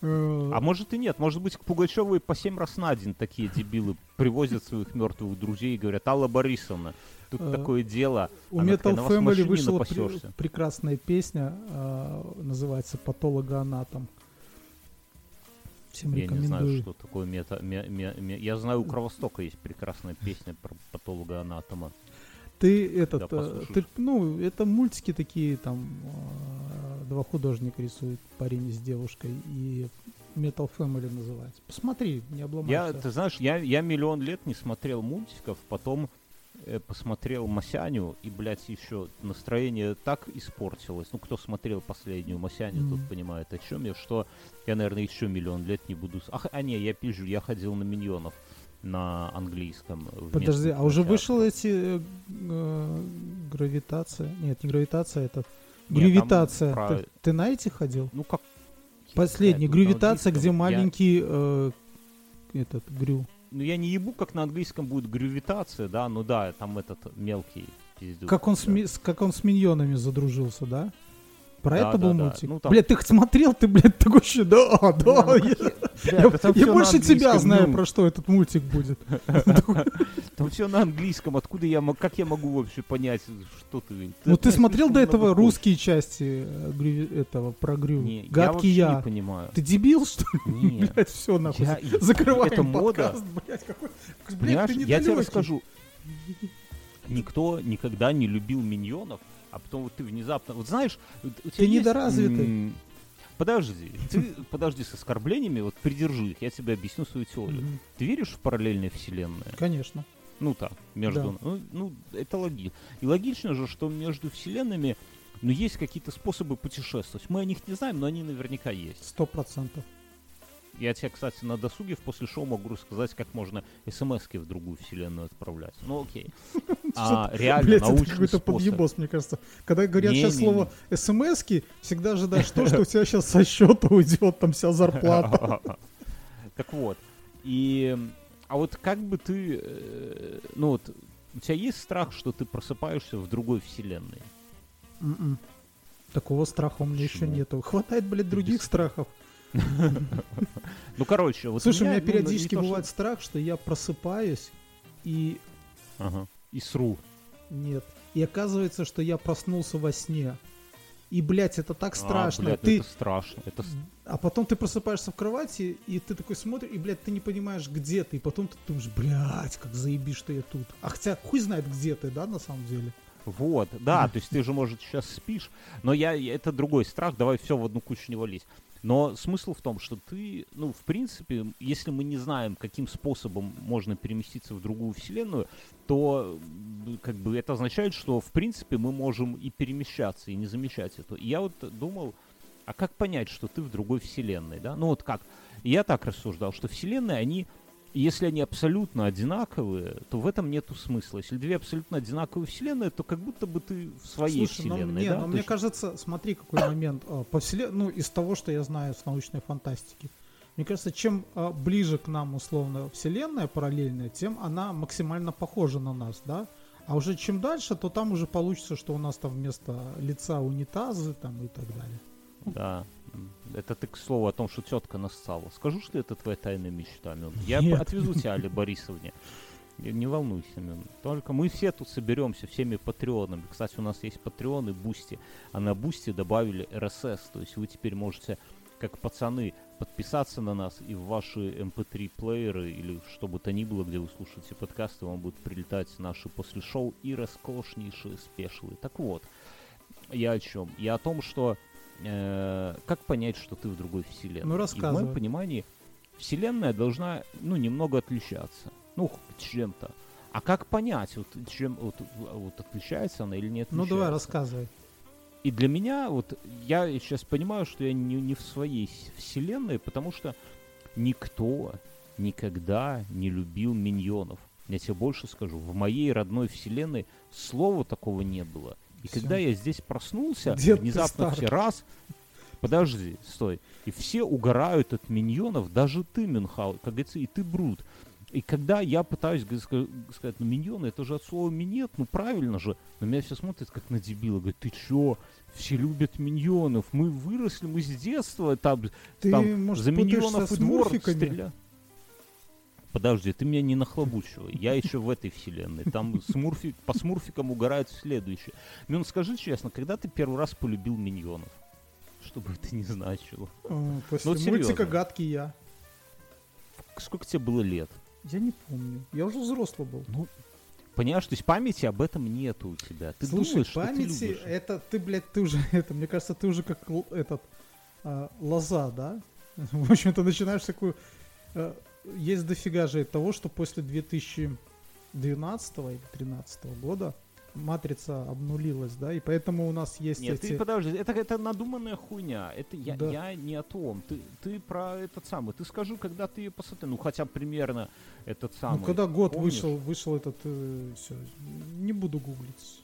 э, А может и нет, может быть к Пугачеву и по семь раз на день такие дебилы привозят своих мертвых друзей и говорят, Алла Борисовна, тут Э, такое дело, У она Metal такая, «На вас Family вышла напасешься». прекрасная песня, э, называется «Патологоанатом». Всем Я не знаю, рекомендую. что такое мета... ме- ме- ме- Я знаю, у Кровостока есть прекрасная песня про патолога-анатома. Ты этот, э, ты, ну, это мультики такие, там э, два художника рисуют, парень с девушкой, и Metal Family называется. Посмотри, не Я, обломайся. ты знаешь, я, я миллион лет не смотрел мультиков, потом посмотрел Масяню, и, блядь, еще настроение так испортилось. Ну, кто смотрел последнюю Масяню, Мгм. тот понимает, о чем я, что я, наверное, еще миллион лет не буду... Ах, а не, я пизжу, я ходил на миньонов на английском. Подожди, а уже вышел эти э, э, гравитация? Нет, не гравитация, это Нет, гравитация. про- Ты, ты на эти ходил? Ну, как... Последний, на гравитация, где английском, я- маленький э, этот грю. Ну, я не ебу, как на английском будет гравитация, да, ну да, там этот мелкий пиздюк. Как он, с, да. ми- с- как он с миньонами задружился, да? Про Да, это да, был да. мультик? Ну, там- Блядь, ты хоть смотрел, ты, блядь, такой еще, да, да, ну, я, Бля, я- да я больше тебя знаю, ну. про что этот мультик будет. Там все на английском. Откуда я как я могу вообще понять, что ты? Ну, ты смотрел до этого русские части э, этого про Грю? Гадкий я. не понимаю. Ты дебил, что ли? Блядь, все, нахуй. Закрываем подкаст, блядь, какой... Блядь, ты я тебе расскажу. Никто никогда не любил миньонов, а потом вот ты внезапно... Вот знаешь, у тебя Ты есть, недоразвитый. Подожди, ты подожди с оскорблениями, вот придержи их, я тебе объясню свою теорию. Мгм, Ты веришь в параллельные вселенные? Конечно. Ну так, между... Да. Ну, ну, это логично. И логично же, что между вселенными ну, есть какие-то способы путешествовать. Мы о них не знаем, но они наверняка есть. Сто процентов. Я тебе, кстати, на досуге в после шоу могу рассказать, как можно смс в другую вселенную отправлять. Ну окей. А реально Блять, это научный какой-то подъебос, мне кажется. Когда говорят сейчас Не-не-не. слово смс всегда ожидаешь то, что у тебя сейчас со счета уйдет там вся зарплата. Так вот. И... А вот как бы ты... э, Ну вот, у тебя есть страх, что ты просыпаешься в другой вселенной? М-м. Такого страха у меня еще нету. Хватает, блядь, других Без- страхов. Ну, короче, вот Слушай, у меня ну, периодически не то, что- бывает страх, что я просыпаюсь и. И сру. нет. И оказывается, что я проснулся во сне. И, блядь, это так А, страшно. блядь, ты... Это страшно. Это А потом ты просыпаешься в кровати, и ты такой смотришь, и, блядь, ты не понимаешь, где ты. И потом ты думаешь, блядь, как заебись, что я тут. А хотя хуй знает, где ты, да, на самом деле. Вот, да, то есть ты же, может, сейчас спишь, но я, это другой страх, давай все в одну кучу не валить. Но смысл в том, что ты, ну, в принципе, если мы не знаем, каким способом можно переместиться в другую вселенную, то как бы это означает, что в принципе мы можем и перемещаться, и не замечать это. И я вот думал, а как понять, что ты в другой вселенной, да? Ну вот как? Я так рассуждал, что вселенные, они если они абсолютно одинаковые, то в этом нету смысла. Если две абсолютно одинаковые вселенные, то как будто бы ты в своей Слушай, ну, вселенной, не, да? ну, То мне есть- кажется, смотри, какой момент. а, По вселен... Ну, из того, что я знаю с научной фантастики. Мне кажется, чем а, ближе к нам, условно, вселенная параллельная, тем она максимально похожа на нас, да? А уже чем дальше, то там уже получится, что у нас там вместо лица унитазы там и так далее. Да. Это ты к слову о том, что тетка нассала. Скажу, что это твоя тайная мечта, Мюн. Я Нет. отвезу тебя, Али Борисовне. Не волнуйся, Мюн. Только мы все тут соберемся, всеми патреонами. Кстати, у нас есть патреоны, Boosty. А на Boosty добавили RSS. То есть вы теперь можете, как пацаны, подписаться на нас и в ваши MP3-плееры или что бы то ни было, где вы слушаете подкасты, вам будут прилетать наши после шоу и роскошнейшие special ы. Так вот, я о чем? Я о том, что э, как понять, что ты в другой вселенной? Ну, И в рассказывай. моем понимании вселенная должна, ну, немного отличаться. Ну, чем-то. А как понять, вот, чем вот, вот отличается она или не Ну, давай, рассказывай. И для меня, вот, я сейчас понимаю, что я не, не в своей вселенной, потому что никто никогда не любил миньонов. Я тебе больше скажу, в моей родной вселенной слова такого не было. И когда я здесь проснулся, Дед внезапно все раз... Подожди, стой. И все угорают от миньонов, даже ты, Мюнхгаузен, как говорится, и ты, Брут. И когда я пытаюсь сказать, ну, миньоны, это же от слова минет, ну, правильно же. На меня все смотрят, как на дебила. Говорят, ты чё? Все любят миньонов. Мы выросли, мы с детства там, Ты, там может, за миньонов и двор мурфиками? Подожди, ты меня не нахлобучивай. Я еще в этой вселенной. Там смурфик, по смурфикам угорают в следующее. Мюн, скажи честно, когда ты первый раз полюбил миньонов? Что бы это ни значило. Э, После вот мультика. «Гадкий я». Сколько тебе было лет? Я не помню. Я уже взрослый был. Ну, понимаешь, то есть памяти об этом нету у тебя. Ты Слушай, думаешь, что ты памяти, любишь. это ты, блядь, ты уже, это, мне кажется, ты уже как этот, а, лоза, да? В общем, ты начинаешь такую... э, есть дофига же того, что после 2012 или 2013 года матрица обнулилась, да, и поэтому у нас есть Нет, эти... ты подожди, это, это надуманная хуйня. Это я, Да. я не о том. Ты, ты про этот самый. Ты скажи, когда ты ее посмотрел. Ну, хотя примерно этот самый. Ну, когда год помнишь? вышел, вышел этот, все, не буду гуглить.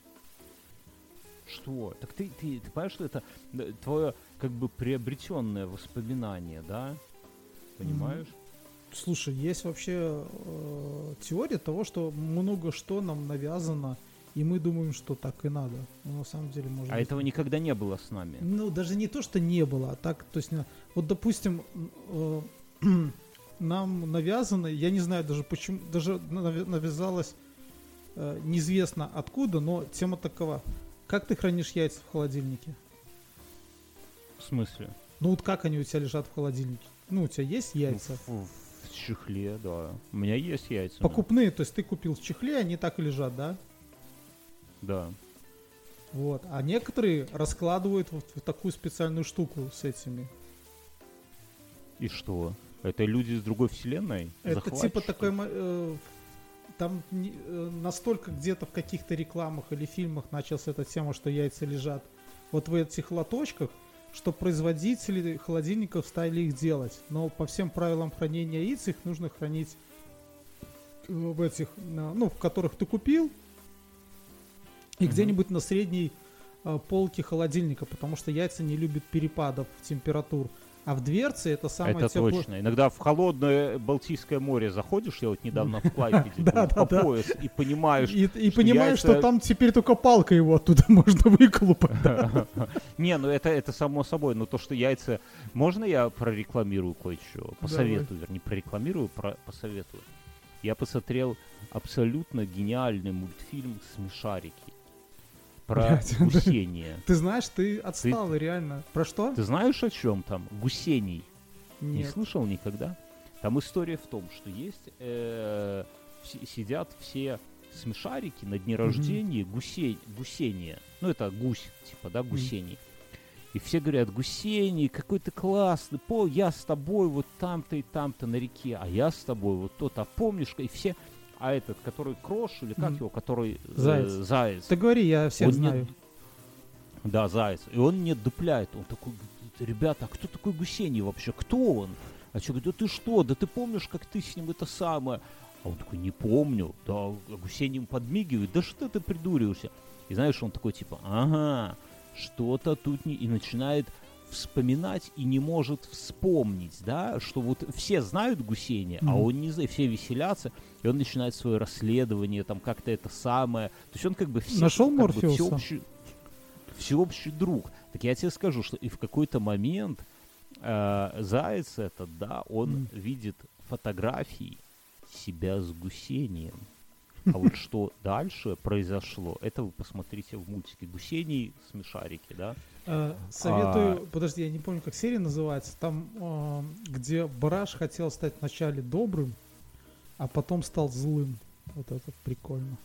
Что? Так ты, ты, ты понимаешь, что это э, твое как бы приобретенное воспоминание, да? Понимаешь? Слушай, есть вообще э, теория того, что много что нам навязано, и мы думаем, что так и надо. Но на самом деле может А быть... этого никогда не было с нами. Ну, даже не то, что не было, а так, то есть, вот, допустим, э, нам навязано, я не знаю даже почему, даже навя- навязалось э, неизвестно откуда, но тема такова. Как ты хранишь яйца в холодильнике? В смысле? Ну, вот как они у тебя лежат в холодильнике? Ну, у тебя есть яйца? Ну, в, в чехле, да. У меня есть яйца. Покупные, то есть ты купил в чехле, они так и лежат, да? Да. Вот. А некоторые раскладывают вот в такую специальную штуку с этими. И что? Это люди из другой вселенной? Это типа такой... э, там не- э, настолько где-то в каких-то рекламах или фильмах началась эта тема, что яйца лежат вот в этих лоточках, что производители холодильников стали их делать. Но по всем правилам хранения яиц их нужно хранить э, в этих, ну, в которых ты купил, и Мгм. где-нибудь на средней э, полке холодильника, потому что яйца не любят перепадов температур. А в дверце это самое Это тепло- точно. Иногда в холодное Балтийское море заходишь, я вот недавно в Клайпеде Да, по да. пояс, и понимаешь, И, и что понимаешь, яйца- что там теперь только палкой его оттуда можно выколупать. Не, ну это, это само собой, но то, что яйца... Можно я прорекламирую кое-что? Посоветую, вернее, прорекламирую, про... посоветую. Я посмотрел абсолютно гениальный мультфильм «Смешарики» про гусение. Ты знаешь, ты отстал, реально. Про что? Ты знаешь, о чем там? Гусений. Не слышал никогда? Там история в том, что есть... э, си- сидят все смешарики на дне рождения гусей, гусения. Ну, это гусь, типа, да, гусений. И все говорят, гусений, какой ты классный, по, я с тобой вот там-то и там-то на реке, а я с тобой вот то-то, а помнишь, и все, а этот, который крош, или как его, который... э, Заяц. заяц. Ты говори, я всех Он не- знаю. Да, заяц. И он не дупляет. Он такой, ребята, а кто такой гусений вообще? Кто он? А что, говорит, да ты что? Да ты помнишь, как ты с ним это самое? А он такой, не помню. Да, а гусений ему подмигивает. Да что ты придуриваешься? И знаешь, он такой, типа, ага, что-то тут не... И начинает вспоминать и не может вспомнить, да, что вот все знают гусения, а Мгм. он не знает, все веселятся, и он начинает свое расследование, там как-то это самое. То есть он как бы все, Нашел как бы Морфеуса? всеобщий, всеобщий друг. Так я тебе скажу, что и в какой-то момент э, заяц этот, да, он Мгм. видит фотографии себя с гусением. А вот что дальше произошло, это вы посмотрите в мультике «Гусений смешарики», да? Э, Советую, подожди, я не помню, как серия называется. Там, э, где Бараш хотел стать вначале добрым, а потом стал злым. Вот это прикольно.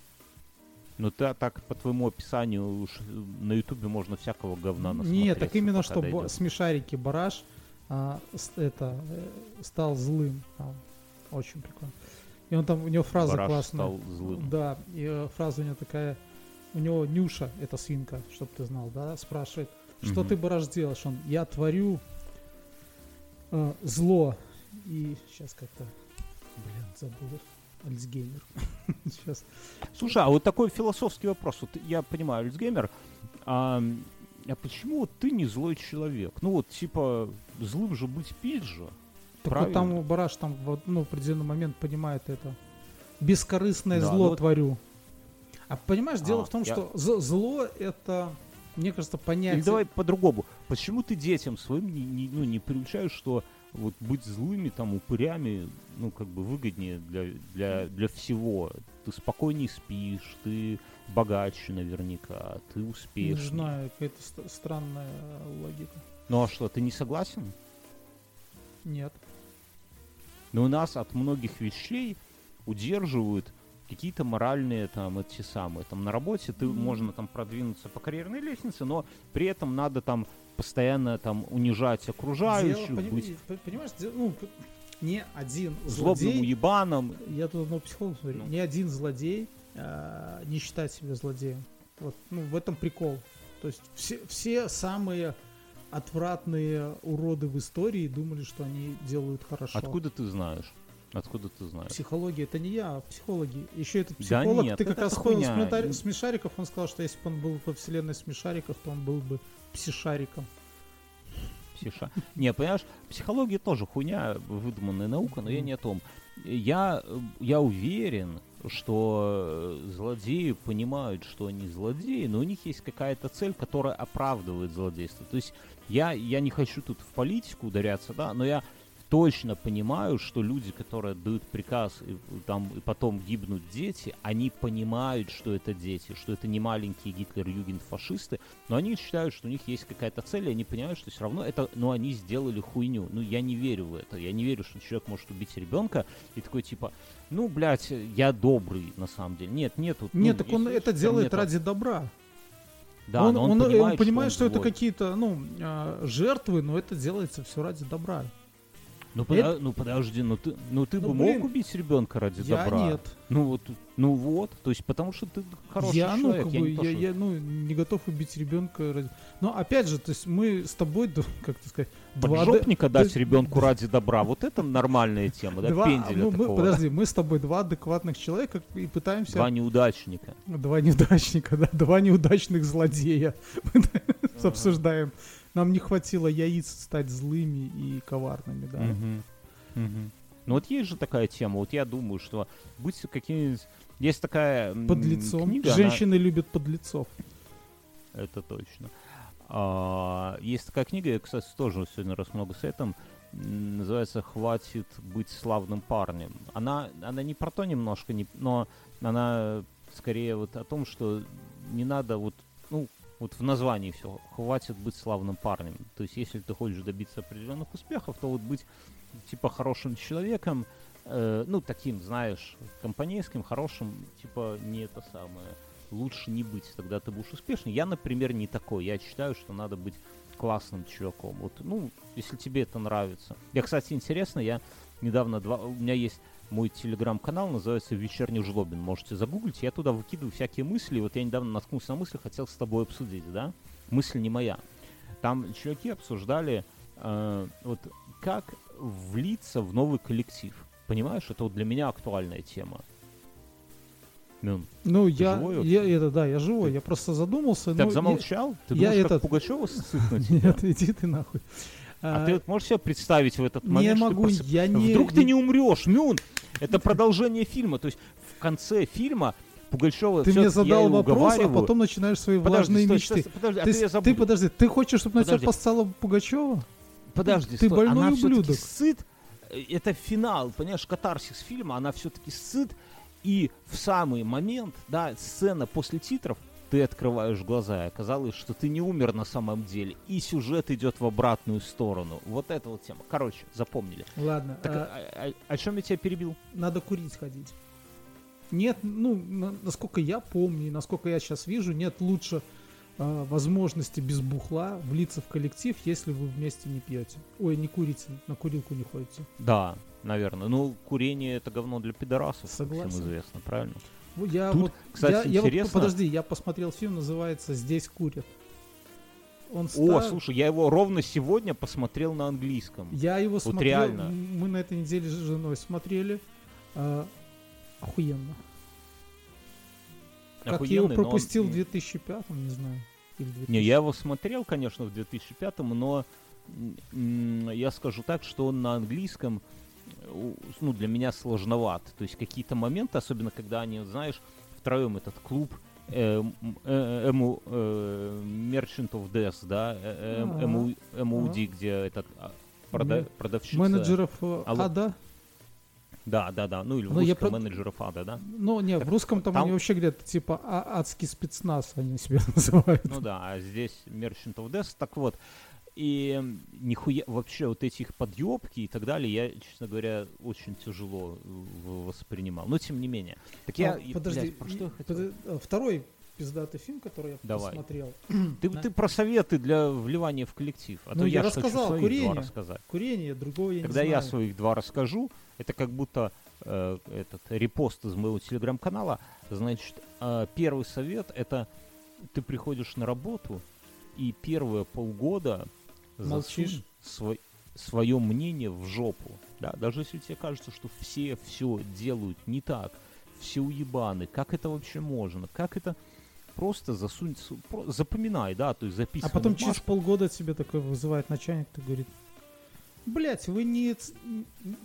Ну, ты, так по твоему описанию уж э, на ютубе можно всякого говна насмотреться. Нет, так именно, что бо- смешарики Бараш а, с- это э, стал злым. Там. Очень прикольно. И он там, у него фраза Бараш классная. стал злым. Да, и э, фраза у него такая, у него Нюша, это свинка, чтоб ты знал, да, спрашивает, что Мгм. ты, Бараш, делаешь? Он, я творю э, зло. И сейчас как-то, блин, забыл. Альцгеймер. Сейчас. Слушай, а вот такой философский вопрос. Вот я понимаю, Альцгеймер, а, а почему ты не злой человек? Ну вот, типа, злым же быть пить же. Так вот там Бараш там в ну, определенный момент понимает это. Бескорыстное Да, зло ну вот- творю. А понимаешь, дело А, в том, я- что зло это, мне кажется, понятие. Или давай по-другому. Почему ты детям своим не, не- ну, не приучаешь, что вот быть злыми, там, упырями, ну, как бы выгоднее для, для, для всего. Ты спокойнее спишь, ты богаче наверняка, ты Не успешнее. знаю, какая-то ст- странная логика. Ну а что, ты не согласен? Нет. Но у нас от многих вещей удерживают какие-то моральные там эти самые. Там на работе ты Мгм. можно там продвинуться по карьерной лестнице, но при этом надо там постоянно там унижать окружающих, Дело, быть понимаешь, ну, не один злобным злодей, уебаном. я тут одного психолога смотрю, Ну. ни один злодей а, не считает себя злодеем. Вот, ну, в этом прикол. То есть все, все самые отвратные уроды в истории думали, что они делают хорошо. Откуда ты знаешь? Откуда ты знаешь? Психология, это не я, а психологи. Еще этот Да психолог, нет, ты это как раз вспомнил смешари- смешариков, он сказал, что если бы он был во вселенной смешариков, то он был бы псишариком. Псиша. Не, понимаешь, психология тоже хуйня, выдуманная наука, но я не о том. Я, я уверен, что злодеи понимают, что они злодеи, но у них есть какая-то цель, которая оправдывает злодейство. То есть я, я не хочу тут в политику ударяться, да, но я точно понимаю, что люди, которые дают приказ, и, там, и потом гибнут дети, они понимают, что это дети, что это не маленькие Гитлер-Югент-фашисты, но они считают, что у них есть какая-то цель, и они понимают, что все равно это, ну, они сделали хуйню. Ну, я не верю в это. Я не верю, что человек может убить ребенка и такой, типа, ну, блядь, я добрый, на самом деле. Нет, ну, Нет, так он это делает нету- ради добра. Да, он, он, он, э, понимает, понимает, что, он это злой. какие-то, ну, а, жертвы, но это делается все ради добра. Ну, подо- ну, подожди, ну ты, ну, ты Ну, бы блин, мог убить ребенка ради Я добра? нет. Ну вот, ну вот, то есть потому что ты хороший я, ну, человек. как я бы, не я, я, ну, не готов убить ребенка ради... Но опять же, то есть мы с тобой, как ты сказать, Поджопника дать д- ребенку ради добра, вот это нормальная тема, да, два- пенделя ну, мы- такого. подожди, мы с тобой два адекватных человека и пытаемся... Два неудачника. Два неудачника, да, два неудачных злодея Мы обсуждаем. Нам не хватило яиц стать злыми и коварными, да. Мгм. Мгм. Ну вот есть же такая тема, вот я думаю, что быть каким-нибудь... Есть такая Под лицом. книга, она- Женщины любят подлецов. Это точно. А, есть такая книга, я, кстати, тоже сегодня раз много с этим, называется «Хватит быть славным парнем». Она, она не про то немножко, не, но она скорее вот о том, что не надо вот, вот в названии все, хватит быть славным парнем. То есть, если ты хочешь добиться определенных успехов, то вот быть типа хорошим человеком, э, ну, таким, знаешь, компанейским, хорошим, типа, не это самое. Лучше не быть, тогда ты будешь успешный. Я, например, не такой. Я считаю, что надо быть классным чуваком. Вот, ну, если тебе это нравится. Я, кстати, интересно, я недавно два... У меня есть мой телеграм-канал, называется «Вечерний жлобин». Можете загуглить. Я туда выкидываю всякие мысли. Вот я недавно наткнулся на мысли, хотел с тобой обсудить, да? Мысль не моя. Там чуваки обсуждали, э, вот как влиться в новый коллектив. Понимаешь, это вот для меня актуальная тема. Мюн, Ну, я, живой я, вообще? это, да, я живой, я просто задумался. так ну, замолчал? Ты я думаешь, как этот- Пугачева сцикнуть? я- Нет, иди ты нахуй. А ты вот можешь себе представить в этот не момент, ты могу, просып- я не... Вдруг ты не умрешь, Мюн! Это продолжение фильма. То есть в конце фильма Пугачева Ты мне задал вопрос, а потом начинаешь свои Подожди, влажные стой, мечты. стой, подожди, а ты подожди, ты хочешь, чтобы на тебя поссала Пугачева? Подожди, Ты стой, больной она ублюдок. сыт, э, это финал, понимаешь, катарсис фильма, она все-таки сыт, и в самый момент, да, сцена после титров, ты открываешь глаза, и оказалось, что ты не умер на самом деле, и сюжет идет в обратную сторону. Вот эта вот тема. Короче, запомнили. Ладно, Так, а, а- а- о чем я тебя перебил? надо курить ходить. Нет, ну, на- насколько я помню, и насколько я сейчас вижу, нет лучше а, возможности без бухла влиться в коллектив, если вы вместе не пьете. Ой, не курите, на курилку не ходите. Да, наверное. Ну, курение это говно для пидорасов, Согласен. всем известно, правильно? Ну, Я Тут, вот, кстати, я, я вот- интересно. подожди, я посмотрел фильм, называется «Здесь курят». Он О, стар- слушай, я его ровно сегодня посмотрел на английском. Я его смотрел, реально. мы на этой неделе с женой смотрели. а, охуенно. Как я его Охуенный, но он- пропустил в 2005, не знаю. Или 2000? Не, я его смотрел, конечно, в 2005 но я скажу так, что он на английском ну, для меня сложноват. То есть какие-то моменты, особенно когда они, знаешь, втроем этот клуб э, м, э, MU, э, Merchant of Death, да, э, э, Ага. Ага. где этот а, прода- продавщица... Менеджеров э, Алло. ада? Да, да, да, ну или в Ну, русском менеджеров ада, да? Ну, не, в русском там, там- они вообще говорят, типа, а, адский спецназ они себя называют. Ну да, а здесь Merchant of Death. Так вот, и нихуя вообще вот этих подъебки и так далее я, честно говоря, очень тяжело э, воспринимал. Но тем не менее. Так я, А, подожди, блядь, про что я хотел? подо- э, второй пиздатый фильм, который я Давай. посмотрел. Ты, да. ты про советы для вливания в коллектив. А Ну, то я я, хочу рассказал, своих курение. два рассказать. Курение, другого я Когда не я знаю. своих два расскажу, это как будто э, этот репост из моего телеграм-канала. Значит, э, первый совет это ты приходишь на работу и первые полгода Молчишь. свое мнение в жопу. Да? Даже если тебе кажется, что все все делают не так, все уебаны, как это вообще можно, как это просто засунь, запоминай, да, то есть А записывай. потом на через полгода тебе такой вызывает начальник, ты говорит, блять, вы не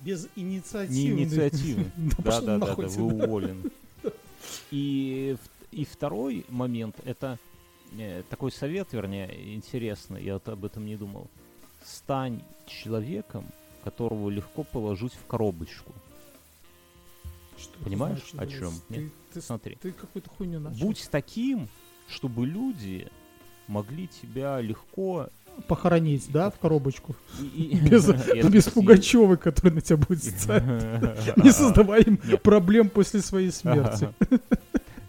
без инициативы. Не инициативы. Да Да, да, да, вы уволен. И, и второй момент, это такой совет, вернее, интересный, я вот об этом не думал. Стань человеком, которого легко положить в коробочку. Что Понимаешь, значит, о чём? Ты, Нет. ты, Смотри. ты какую-то хуйню начал. Будь таким, чтобы люди могли тебя легко... Похоронить, да, в коробочку? и- и- Без, без. Пугачевой, который на тебя будет ставить. Не создавай им проблем после своей смерти.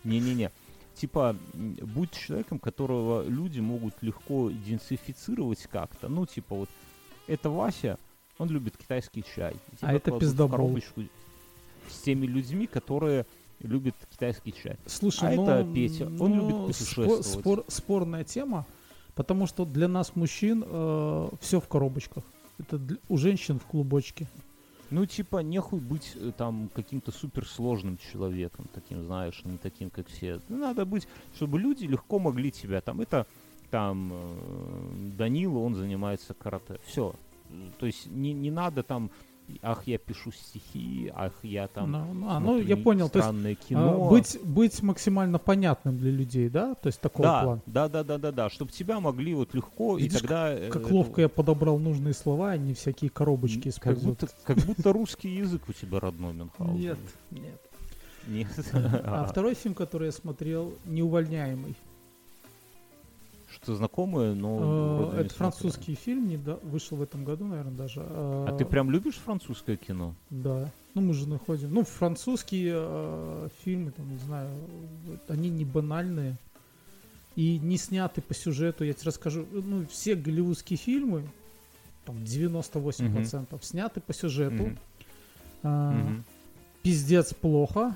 Не-не-не. Типа, будь человеком, которого люди могут легко идентифицировать как-то. Ну, типа, вот, это Вася, он любит китайский чай. Тебя А это пиздобол. с теми людьми, которые любят китайский чай. Слушай, А ну, это Петя, он любит ну, путешествовать. спор- спор- спорная тема, потому что для нас, мужчин, все в коробочках. Это для- у женщин в клубочке. Ну, типа, нехуй быть э, там каким-то суперсложным человеком, таким, знаешь, не таким, как все. Ну, Надо быть, чтобы люди легко могли тебя там. Это там э, Данила, он занимается карате. Все. То есть не, не надо там, ах, я пишу стихи, ах, я там Ну, ну, а, ну, я понял. То есть странное а, кино. быть, быть максимально понятным для людей, да? То есть такой да, план. да, да, да, да, да, чтобы тебя могли вот легко, Видишь, и тогда... э, Как это- ловко я подобрал нужные слова, а не всякие коробочки как использовал. будто, как будто русский язык у тебя родной, Мюнхгаузен. Нет, нет. Нет. А второй фильм, который я смотрел, «Неувольняемый». Что знакомое, но не Это французский фильм, не вышел в этом году, наверное, даже. А ты прям любишь французское кино? Да. Ну, мы же находим. Ну, французские э, фильмы, там, не знаю, они не банальные и не сняты по сюжету. Я тебе расскажу, ну, все голливудские фильмы, там 98% сняты по сюжету. А. Пиздец плохо.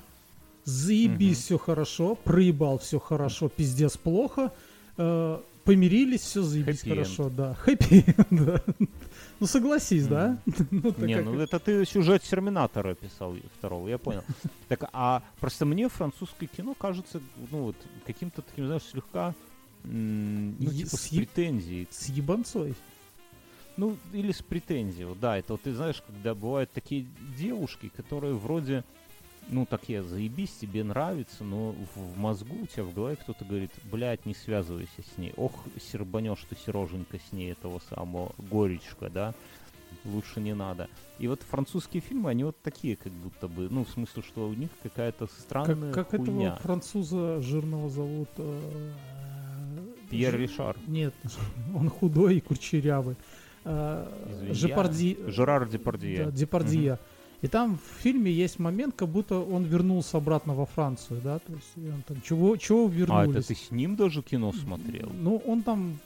Заебись Мгм. все хорошо. Проебал все хорошо. Пиздец плохо. Помирились, все заебись Хэппи-энд. хорошо, да. Хэппи, да. Ну согласись, да? Ну, Не, как- ну это ты сюжет Терминатора писал второго, я понял. Так, а просто мне французское кино кажется, ну вот, каким-то таким, знаешь, слегка, м, ну, типа с съеб- претензией. С ебанцой. Ну, или с претензией, да, это вот ты знаешь, когда бывают такие девушки, которые вроде, ну, такие, заебись, тебе нравится, но в, мозгу у тебя в голове кто-то говорит, блядь, не связывайся с ней, ох, сербанешь ты, Сереженька, с ней этого самого, горечка, да, лучше не надо. И вот французские фильмы, они вот такие, как будто бы, ну, в смысле, что у них какая-то странная Как, как хуйня. этого француза жирного зовут? э, Пьер Ж- Ришар. Нет, он худой и курчерявый. Э, Извини, Жепарди... Жерар Депардье. Да, Депардье. И там в фильме есть момент, как будто он вернулся обратно во Францию, да, то есть он там чего, чего А, вернулись? это ты с ним даже кино смотрел? Ну, он там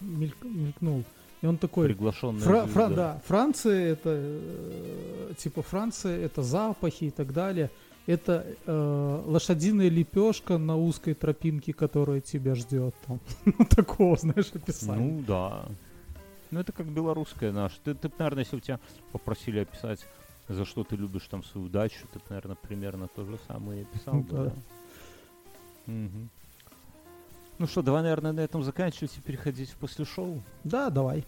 мельк- мелькнул. И он такой, Приглашенный. Фра- Фра- да, Франция это э, типа Франция это запахи и так далее. Это э, лошадиная лепешка на узкой тропинке, которая тебя ждет там. Ну, такого, знаешь, описания. Ну да. Ну это как белорусская наша. Ты, ты наверное, если бы тебя попросили описать, за что ты любишь там свою дачу, ты, наверное, примерно то же самое бы, Да. да? Мгм. Ну что, давай, наверное, на этом заканчивать и переходить в после шоу. Да, давай.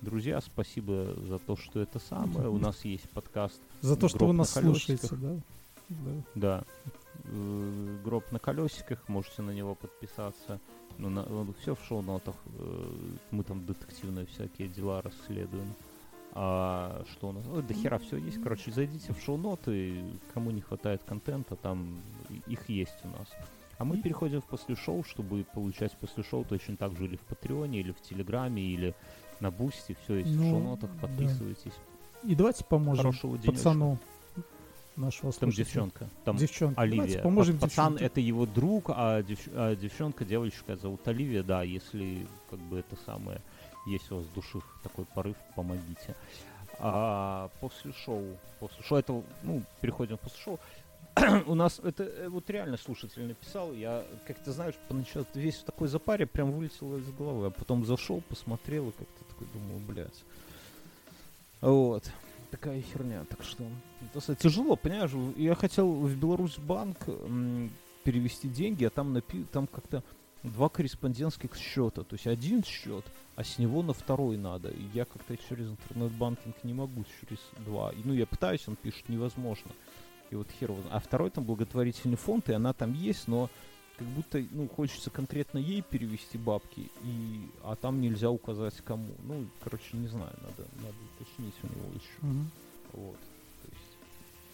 Друзья, спасибо за то, что это самое. У нас есть подкаст. За то, что вы на нас слушаете, да? Да. Да. Э, Гроб на колесиках, можете на него подписаться. Ну, на, все в шоу-нотах. Э, Мы там детективные всякие дела расследуем. А что у нас? Ой, до хера все есть. Короче, зайдите в шоу-ноты. Кому не хватает контента, там их есть у нас. А мы переходим в после шоу, чтобы получать после шоу точно так же или в Патреоне, или в Телеграме, или на Boosty. Все есть в Ну, шоу-нотах. да. Подписывайтесь. И давайте поможем Хорошего пацану нашего Там слушателя. девчонка. Там Девчонка. Давайте Оливия. поможем Па- Пацан девчонке. это его друг, а, девч- а девчонка, девочка зовут Оливия, да, если как бы это самое, есть у вас в душе такой порыв, помогите. А после шоу, после шоу, это, ну, переходим после шоу. у нас это э, вот реально слушатель написал, я, как ты знаешь, поначалу весь в такой запаре прям вылетело из головы, а потом зашел, посмотрел и как-то такой думал, блядь. Вот. Такая херня, так что это, тяжело, понимаешь, я хотел в Беларусь банк перевести деньги, а там напи там как-то два корреспондентских счета, то есть один счет, а с него на второй надо. И я как-то через интернет-банкинг не могу через два. И, ну, я пытаюсь, он пишет, невозможно. И вот хер его зна- А второй там благотворительный фонд, и она там есть, но как будто, ну, хочется конкретно ей перевести бабки, и, а там нельзя указать кому. Ну, короче, не знаю, надо, надо уточнить у него еще. Мгм. Вот.